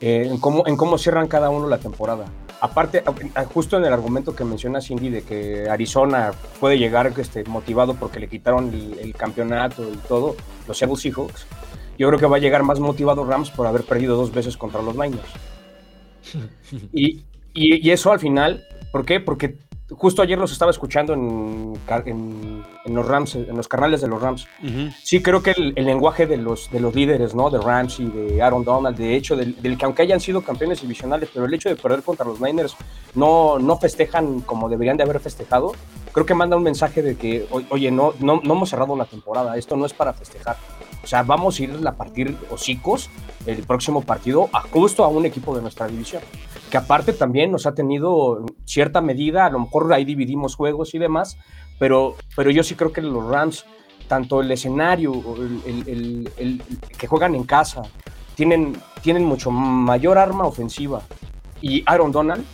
Eh, en, cómo, en cómo cierran cada uno la temporada. Aparte, justo en el argumento que menciona Cindy de que Arizona puede llegar este, motivado porque le quitaron el, el campeonato y todo, los Seattle Seahawks, yo creo que va a llegar más motivado Rams por haber perdido dos veces contra los Niners. Y, y- y eso al final, ¿por qué? Porque justo ayer los estaba escuchando en, car- en- en los Rams, en los canales de los Rams. Sí, creo que el, el lenguaje de los, de los líderes, ¿no? De Rams y de Aaron Donald, de hecho, del, del que aunque hayan sido campeones divisionales, pero el hecho de perder contra los Niners no, no festejan como deberían de haber festejado, creo que manda un mensaje de que, oye, no, no, no hemos cerrado la temporada, esto no es para festejar. O sea, vamos a ir a partir hocicos el próximo partido a justo a un equipo de nuestra división. Que aparte también nos ha tenido cierta medida, a lo mejor ahí dividimos juegos y demás, pero, pero yo sí creo que los Rams, tanto el escenario, el, el- el- que juegan en casa, tienen, tienen mucho mayor arma ofensiva. Y Aaron Donald,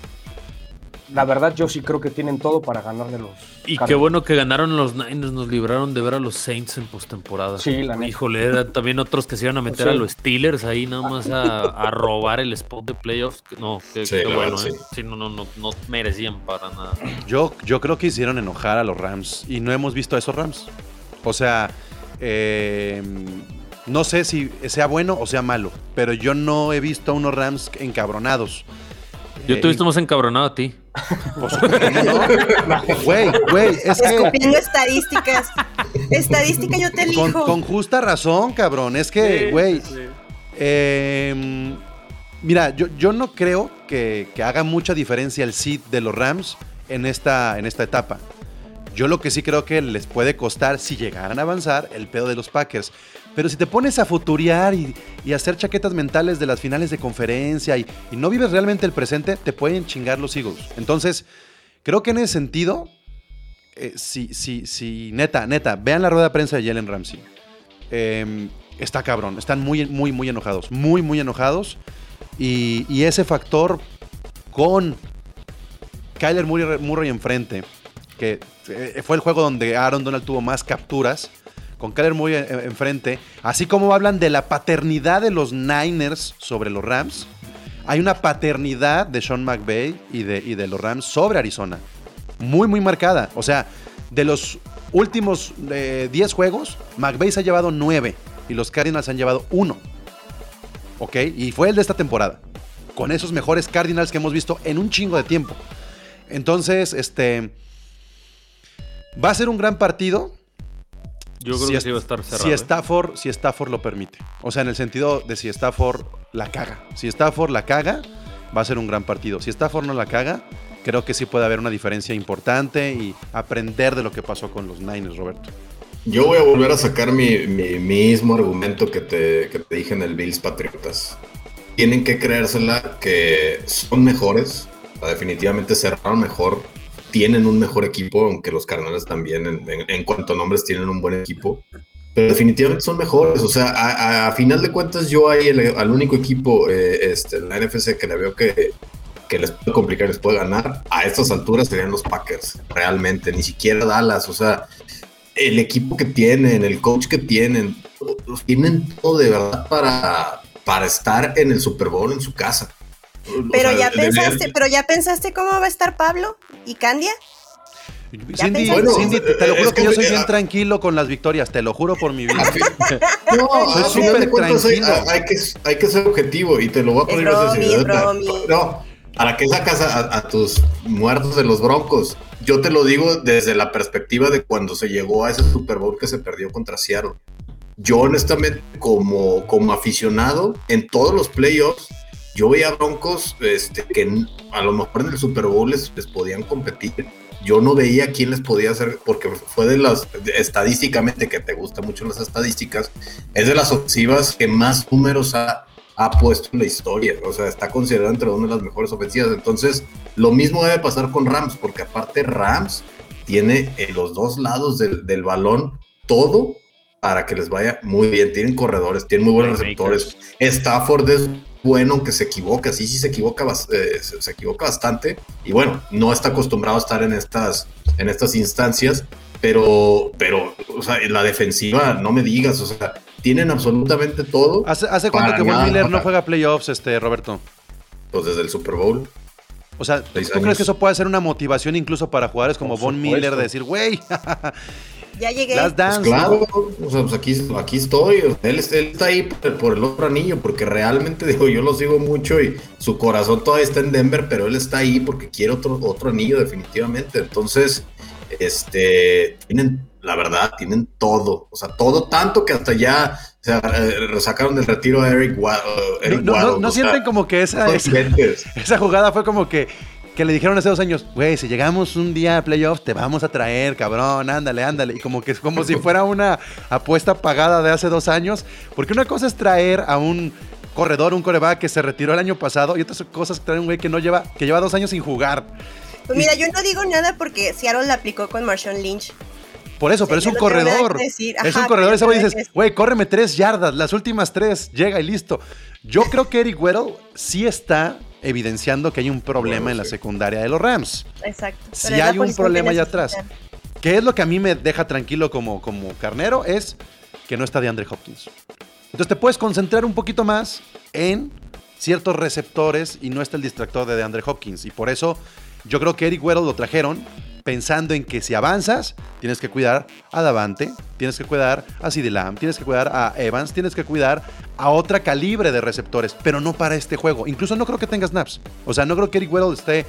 la verdad yo sí creo que tienen todo para ganarle los Y qué bueno que ganaron los Niners, nos libraron de ver a los Saints en postemporada. Sí, la neta. Híjole, era también otros que se iban a meter Sí. a los Steelers ahí nada más a, a robar el spot de playoffs. No, qué, Sí, bueno, verdad, ¿eh? Sí, no, no, no, no merecían para nada. Yo, yo creo que hicieron enojar a los Rams y no hemos visto a esos Rams. O sea, eh, no sé si sea bueno o sea malo, pero yo no he visto a unos Rams encabronados. Yo Eh, te he visto más encabronado a ti. Güey, güey, es que Escupiendo estadísticas. Estadística yo te con, elijo. con justa razón, cabrón. Es que, güey, eh, mira, yo, yo no creo que, que haga mucha diferencia el seed de los Rams en esta, en esta etapa. Yo lo que sí creo que les puede costar, si llegaran a avanzar, el pedo de los Packers. Pero si te pones a futurear y, hacer chaquetas mentales de las finales de conferencia y, no vives realmente el presente, te pueden chingar los Eagles. Entonces, creo que en ese sentido, eh, si, si, si, neta, neta, vean la rueda de prensa de Jalen Ramsey. Eh, está cabrón, están muy, muy, muy enojados, muy, muy enojados. Y, y ese factor con Kyler Murray, Murray enfrente, que eh, fue el juego donde Aaron Donald tuvo más capturas, con Kyler Murray en- enfrente, así como hablan de la paternidad de los Niners sobre los Rams, hay una paternidad de Sean McVay y de, y de los Rams sobre Arizona. Muy, muy marcada. O sea, de los últimos eh, 10 juegos, McVay se ha llevado 9 y los Cardinals han llevado 1. ¿Ok? Y fue el de esta temporada. Con esos mejores Cardinals que hemos visto en un chingo de tiempo. Entonces, este. Va a ser un gran partido. Yo creo si que sí va a estar cerrado. Si ¿eh? Stafford, si Stafford lo permite. O sea, en el sentido de si Stafford la caga. Si Stafford la caga, va a ser un gran partido. Si Stafford no la caga, creo que sí puede haber una diferencia importante y aprender de lo que pasó con los Niners, Roberto. Yo voy a volver a sacar mi, mi mismo argumento que te, que te dije en el Bills Patriotas. Tienen que creérsela que son mejores, definitivamente cerraron mejor, tienen un mejor equipo, aunque los Cardenales también en, en- en cuanto a nombres tienen un buen equipo, pero definitivamente son mejores. O sea, a, a- final de cuentas yo ahí el- al único equipo, eh, este, la NFC que le veo que, que les puede complicar, les puede ganar, a estas alturas serían los Packers, realmente, ni siquiera Dallas, o sea, el equipo que tienen, el coach que tienen, tienen todo de verdad para, para estar en el Super Bowl en su casa. O Pero sea, ya pensaste, pero ya pensaste cómo va a estar Pablo y Candia. Cindy? Cindy, te, te lo juro que, que- yo soy bien tranquilo con las victorias, te lo juro por mi vida. No, Soy súper de cuentas hay, tranquilo. hay que, hay que ser objetivo y te lo voy a poner así. No, ¿para qué sacas a, a tus muertos de los broncos? Yo te lo digo desde la perspectiva de cuando se llegó a ese Super Bowl que se perdió contra Seattle. Yo honestamente, como, como aficionado, en todos los playoffs, yo veía Broncos este, que a lo mejor en el Super Bowl les, les podían competir. Yo no veía quién les podía hacer, porque fue de las, estadísticamente, que te gustan mucho las estadísticas, es de las ofensivas que más números ha, ha puesto en la historia. O sea, está considerada entre una de las mejores ofensivas. Entonces, lo mismo debe pasar con Rams, porque aparte Rams tiene en los dos lados del, del balón todo para que les vaya muy bien. Tienen corredores, tienen muy buenos receptores. Stafford es bueno, aunque se equivoca, sí, sí se equivoca, eh, se, equivoca bastante. Y bueno, no está acostumbrado a estar en estas, en estas instancias, pero, pero, o sea, la defensiva, no me digas, o sea, tienen absolutamente todo. ¿Hace, hace cuánto que Von Miller no juega playoffs, este, Roberto? Pues desde el Super Bowl. O sea, ¿tú crees que eso puede ser una motivación incluso para jugadores como Von Miller de decir, güey, Ya llegué. Pues claro, o sea, pues aquí, aquí estoy. Él, está ahí por, el otro anillo, porque realmente digo, yo lo sigo mucho y su corazón todavía está en Denver, pero él está ahí porque quiere otro, otro anillo definitivamente. Entonces, este, tienen, la verdad, tienen todo. O sea, todo tanto que hasta ya o sea, eh, sacaron del retiro a Eric Waddle. no, no, sienten como que esa, esa, jugada fue como que que le dijeron hace dos años, güey, si llegamos un día a playoffs, te vamos a traer, cabrón, ándale, ándale. Y como que es como si fuera una apuesta pagada de hace dos años. Porque una cosa es traer a un corredor, un coreback que se retiró el año pasado, y otras cosas es traer un güey que no lleva, que lleva dos años sin jugar. Pues mira, yo no digo nada porque Seattle la aplicó con Marshawn Lynch. Por eso, pero es un corredor. es un corredor. Ese güey dices, güey, córreme tres yardas, las últimas tres, llega y listo. Yo creo que Eric Weddle sí está evidenciando que hay un problema en la secundaria de los Rams. Exacto. Si hay un problema allá atrás. ¿Qué es lo que a mí me deja tranquilo como, como carnero? Es que no está de Andre Hopkins. Entonces te puedes concentrar un poquito más en ciertos receptores y no está el distractor de DeAndre Hopkins. Y por eso yo creo que Eric Weddle lo trajeron pensando en que si avanzas, tienes que cuidar a Davante, tienes que cuidar a Lamb, tienes que cuidar a Evans, tienes que cuidar a otra calibre de receptores, pero no para este juego. Incluso no creo que tenga snaps. O sea, no creo que Eric Weddle esté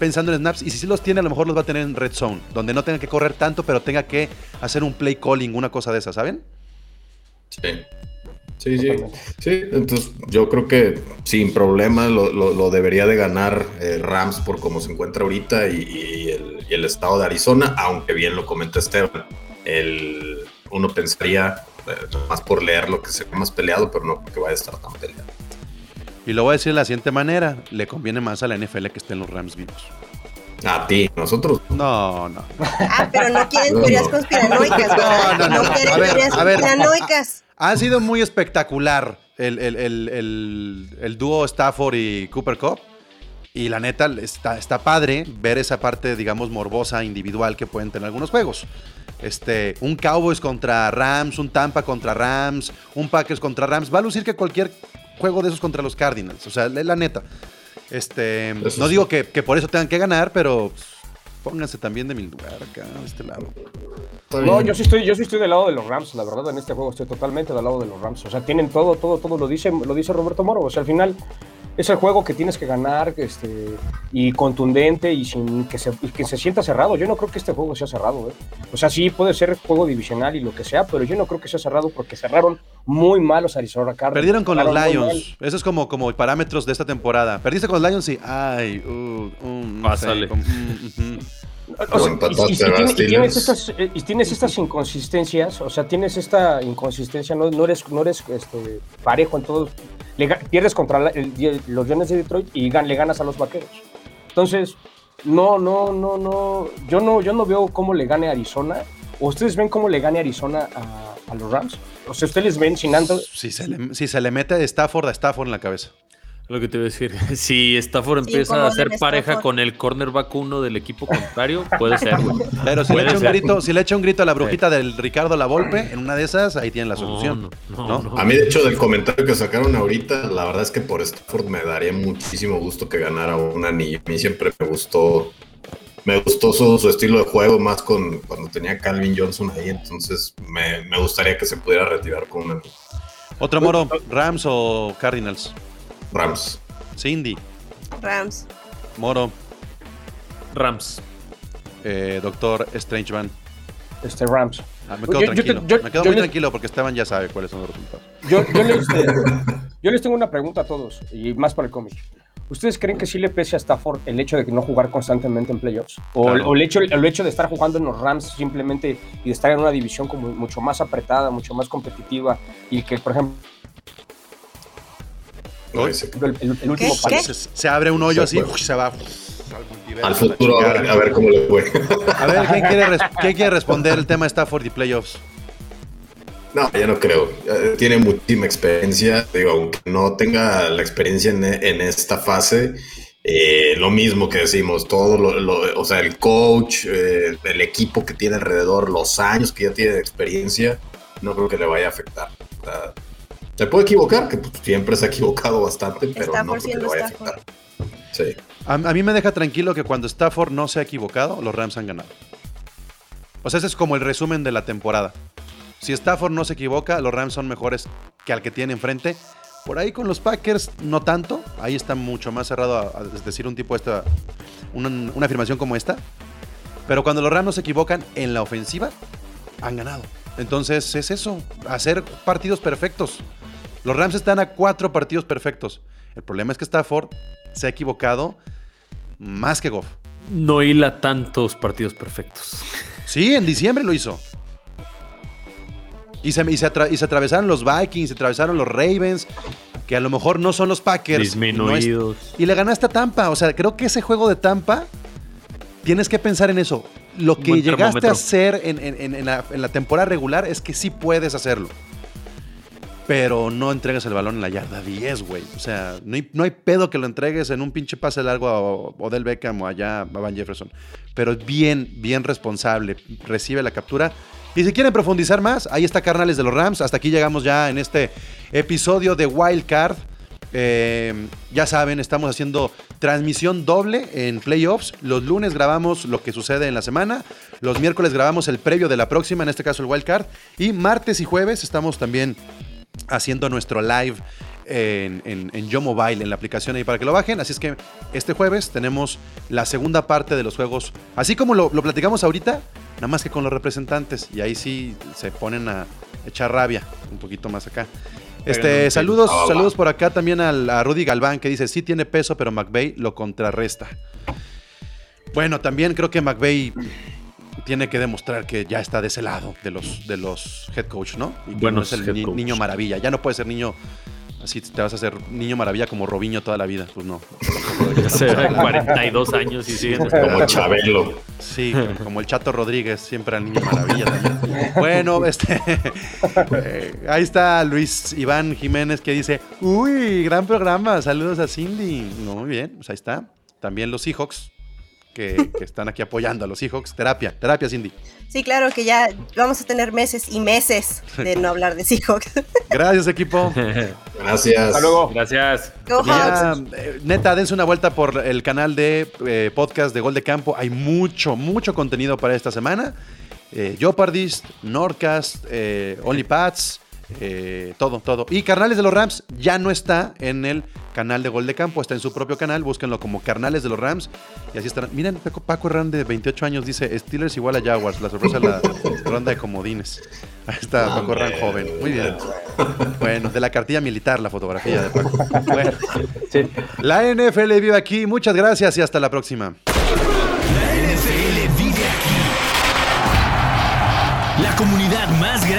pensando en snaps y si sí los tiene, a lo mejor los va a tener en red zone, donde no tenga que correr tanto, pero tenga que hacer un play calling, una cosa de esas, ¿saben? Sí. Sí, sí, sí. Entonces yo creo que sin problema lo, debería de ganar eh, Rams por cómo se encuentra ahorita y, el, estado de Arizona, aunque bien lo comenta Esteban, el, uno pensaría, eh, más por leer lo que se ve más peleado, pero no porque vaya a estar tan peleado. Y lo voy a decir de la siguiente manera, le conviene más a la NFL que estén los Rams vivos. A ti, nosotros. No, no. Ah, pero no quieren teorías conspiranoicas. No, no, no. No quieren teorías conspiranoicas. Ha sido muy espectacular el, dúo Stafford y Cooper Cup. Y la neta, está, está padre ver esa parte, digamos, morbosa, individual que pueden tener algunos juegos. Este, un Cowboys contra Rams, un Tampa contra Rams, un Packers contra Rams. Va a lucir que cualquier juego de esos contra los Cardinals. O sea, la neta. Este, no digo que, que, por eso tengan que ganar, pero pónganse también de mi lugar acá, de este lado. No, yo sí estoy, yo sí estoy del lado de los Rams, la verdad, en este juego estoy totalmente del lado de los Rams. O sea, tienen todo, todo, todo, lo dice, lo dice Roberto Moro. O sea, al final es el juego que tienes que ganar este, y contundente y sin que se, que se sienta cerrado. Yo no creo que este juego sea cerrado. ¿eh? O sea, sí puede ser juego divisional y lo que sea, pero yo no creo que sea cerrado porque cerraron muy malos Arizona Cardinals. Perdieron con los Lions. Eso es como, como parámetros de esta temporada. Perdiste con los Lions y, ay, uh, um, Pásale. Y, tienes estas, inconsistencias, o sea, tienes esta inconsistencia, no, no eres, no eres este, parejo en todos. pierdes contra los Leones de Detroit y le ganas a los Vaqueros. Entonces, no, no, no, no. Yo no, yo no veo cómo le gane Arizona. ¿O ustedes ven cómo le gane Arizona a, los Rams? O sea, ustedes ven sin antes. Si se le, si se le mete de Stafford a Stafford en la cabeza. Lo que te iba a decir. Si Stafford empieza a hacer pareja con el cornerback uno del equipo contrario, puede ser, Pero si le, echa un grito, si le echa un grito a la brujita del Ricardo La Volpe, en una de esas, ahí tienen la solución. a mí, de hecho, del comentario que sacaron ahorita, la verdad es que por Stafford me daría muchísimo gusto que ganara un anillo. A mí siempre me gustó. Me gustó su, estilo de juego más con cuando tenía Calvin Johnson ahí, entonces me, me gustaría que se pudiera retirar con un anillo. Otro moro, Rams o Cardinals. Rams. Cindy. Rams. Moro. Rams. Eh, doctor Strangeman. Este Rams. Ah, me quedo tranquilo. me quedo muy tranquilo porque Esteban ya sabe cuáles son los resultados. Yo, yo, le, Yo les tengo una pregunta a todos, y más para el cómic. ¿Ustedes creen que sí le pese a Stafford el hecho de que no jugar constantemente en playoffs? O, Claro. o el, hecho, el hecho de estar jugando en los Rams simplemente y de estar en una división como mucho más apretada, mucho más competitiva y que, por ejemplo, El, el- el último Se, se abre un hoyo así, Se uf, se va uf, al multiverso, Al futuro, a ver, a ver cómo le fue. A ver, ¿quién quiere, res- quién quiere responder el tema de Stafford y playoffs? No, ya no creo. Eh, Tiene muchísima experiencia. Digo, aunque no tenga la experiencia en, en esta fase, eh, lo mismo que decimos, todo lo, lo- o sea, el coach, eh, el equipo que tiene alrededor, los años que ya tiene de experiencia, no creo que le vaya a afectar. O sea, se puede equivocar, que pues, siempre se ha equivocado bastante, pero Está no por creo que vaya a Stafford. afectar. Sí. A, a mí me deja tranquilo que cuando Stafford no se ha equivocado, los Rams han ganado. O sea, ese es como el resumen de la temporada. Si Stafford no se equivoca, los Rams son mejores que al que tiene enfrente. Por ahí con los Packers, no tanto. Ahí está mucho más cerrado a, a decir un tipo esta, una, una afirmación como esta. Pero cuando los Rams no se equivocan en la ofensiva, han ganado. Entonces es eso, hacer partidos perfectos. Los Rams están a cuatro partidos perfectos. El problema es que Stafford se ha equivocado más que Goff. No hila tantos partidos perfectos. Sí, en diciembre lo hizo. Y se, y se atra- y se atravesaron los Vikings, se atravesaron los Ravens, que a lo mejor no son los Packers. y no es- Disminuidos. y le ganaste a Tampa. O sea, creo que ese juego de Tampa, tienes que pensar en eso. Lo que llegaste termómetro. a hacer en, en- en- en la, en la temporada regular es que sí puedes hacerlo. Pero no entregues el balón en la yarda 10, güey. O sea, no hay, pedo que lo entregues en un pinche pase largo a Odell Beckham o allá a Van Jefferson. Pero es bien, bien responsable. Recibe la captura. Y si quieren profundizar más, ahí está Carnales de los Rams. Hasta aquí llegamos ya en este episodio de Wild Card. Eh, ya saben, estamos haciendo transmisión doble en playoffs. Los lunes grabamos lo que sucede en la semana. Los miércoles grabamos el previo de la próxima, en este caso el Wild Card. Y martes y jueves estamos también haciendo nuestro live en, en, en Yo Mobile, en la aplicación ahí para que lo bajen. Así es que este jueves tenemos la segunda parte de los juegos, así como lo, lo platicamos ahorita, nada más que con los representantes. Y ahí sí se ponen a echar rabia un poquito más acá. Este, saludos, saludos por acá también al- a Rudy Galván que dice, sí tiene peso, pero McVeigh lo contrarresta. Bueno, también creo que McVeigh tiene que demostrar que ya está de ese lado de los, de los head coach, ¿no? Y que no es el ni- niño maravilla. Ya no puede ser niño así, te vas a hacer niño maravilla como Robiño toda la vida. Pues no. Hace 42 años y siguen Como Chabelo. Sí, como el Chato Rodríguez, siempre al niño maravilla también. Bueno, este. eh, ahí está Luis Iván Jiménez que dice: Uy, gran programa, saludos a Cindy. No, muy bien, pues ahí está. También los Seahawks, que, que están aquí apoyando a los Seahawks. Terapia, terapia, Cindy. Sí, claro que ya vamos a tener meses y meses de no hablar de Seahawks. Gracias, equipo. Gracias. Hasta luego. Gracias. Ya, eh, neta, dense una vuelta por el canal de eh, podcast de Gol de Campo. Hay mucho, mucho contenido para esta semana. Eh, Jeopardist, Nordcast, eh, OnlyPads, eh, todo, todo. Y Carnales de los Rams ya no está en el canal de Gol de Campo, está en su propio canal. Búsquenlo como Carnales de los Rams. Y así estarán. Miren, Paco, Paco Herrán de 28 años dice: Steelers igual a Jaguars. La sorpresa la ronda de comodines. Ahí está Paco Herrán joven. Muy bien. Bueno, de la cartilla militar la fotografía de Paco. Bueno. Sí. La NFL vive aquí. Muchas gracias y hasta la próxima.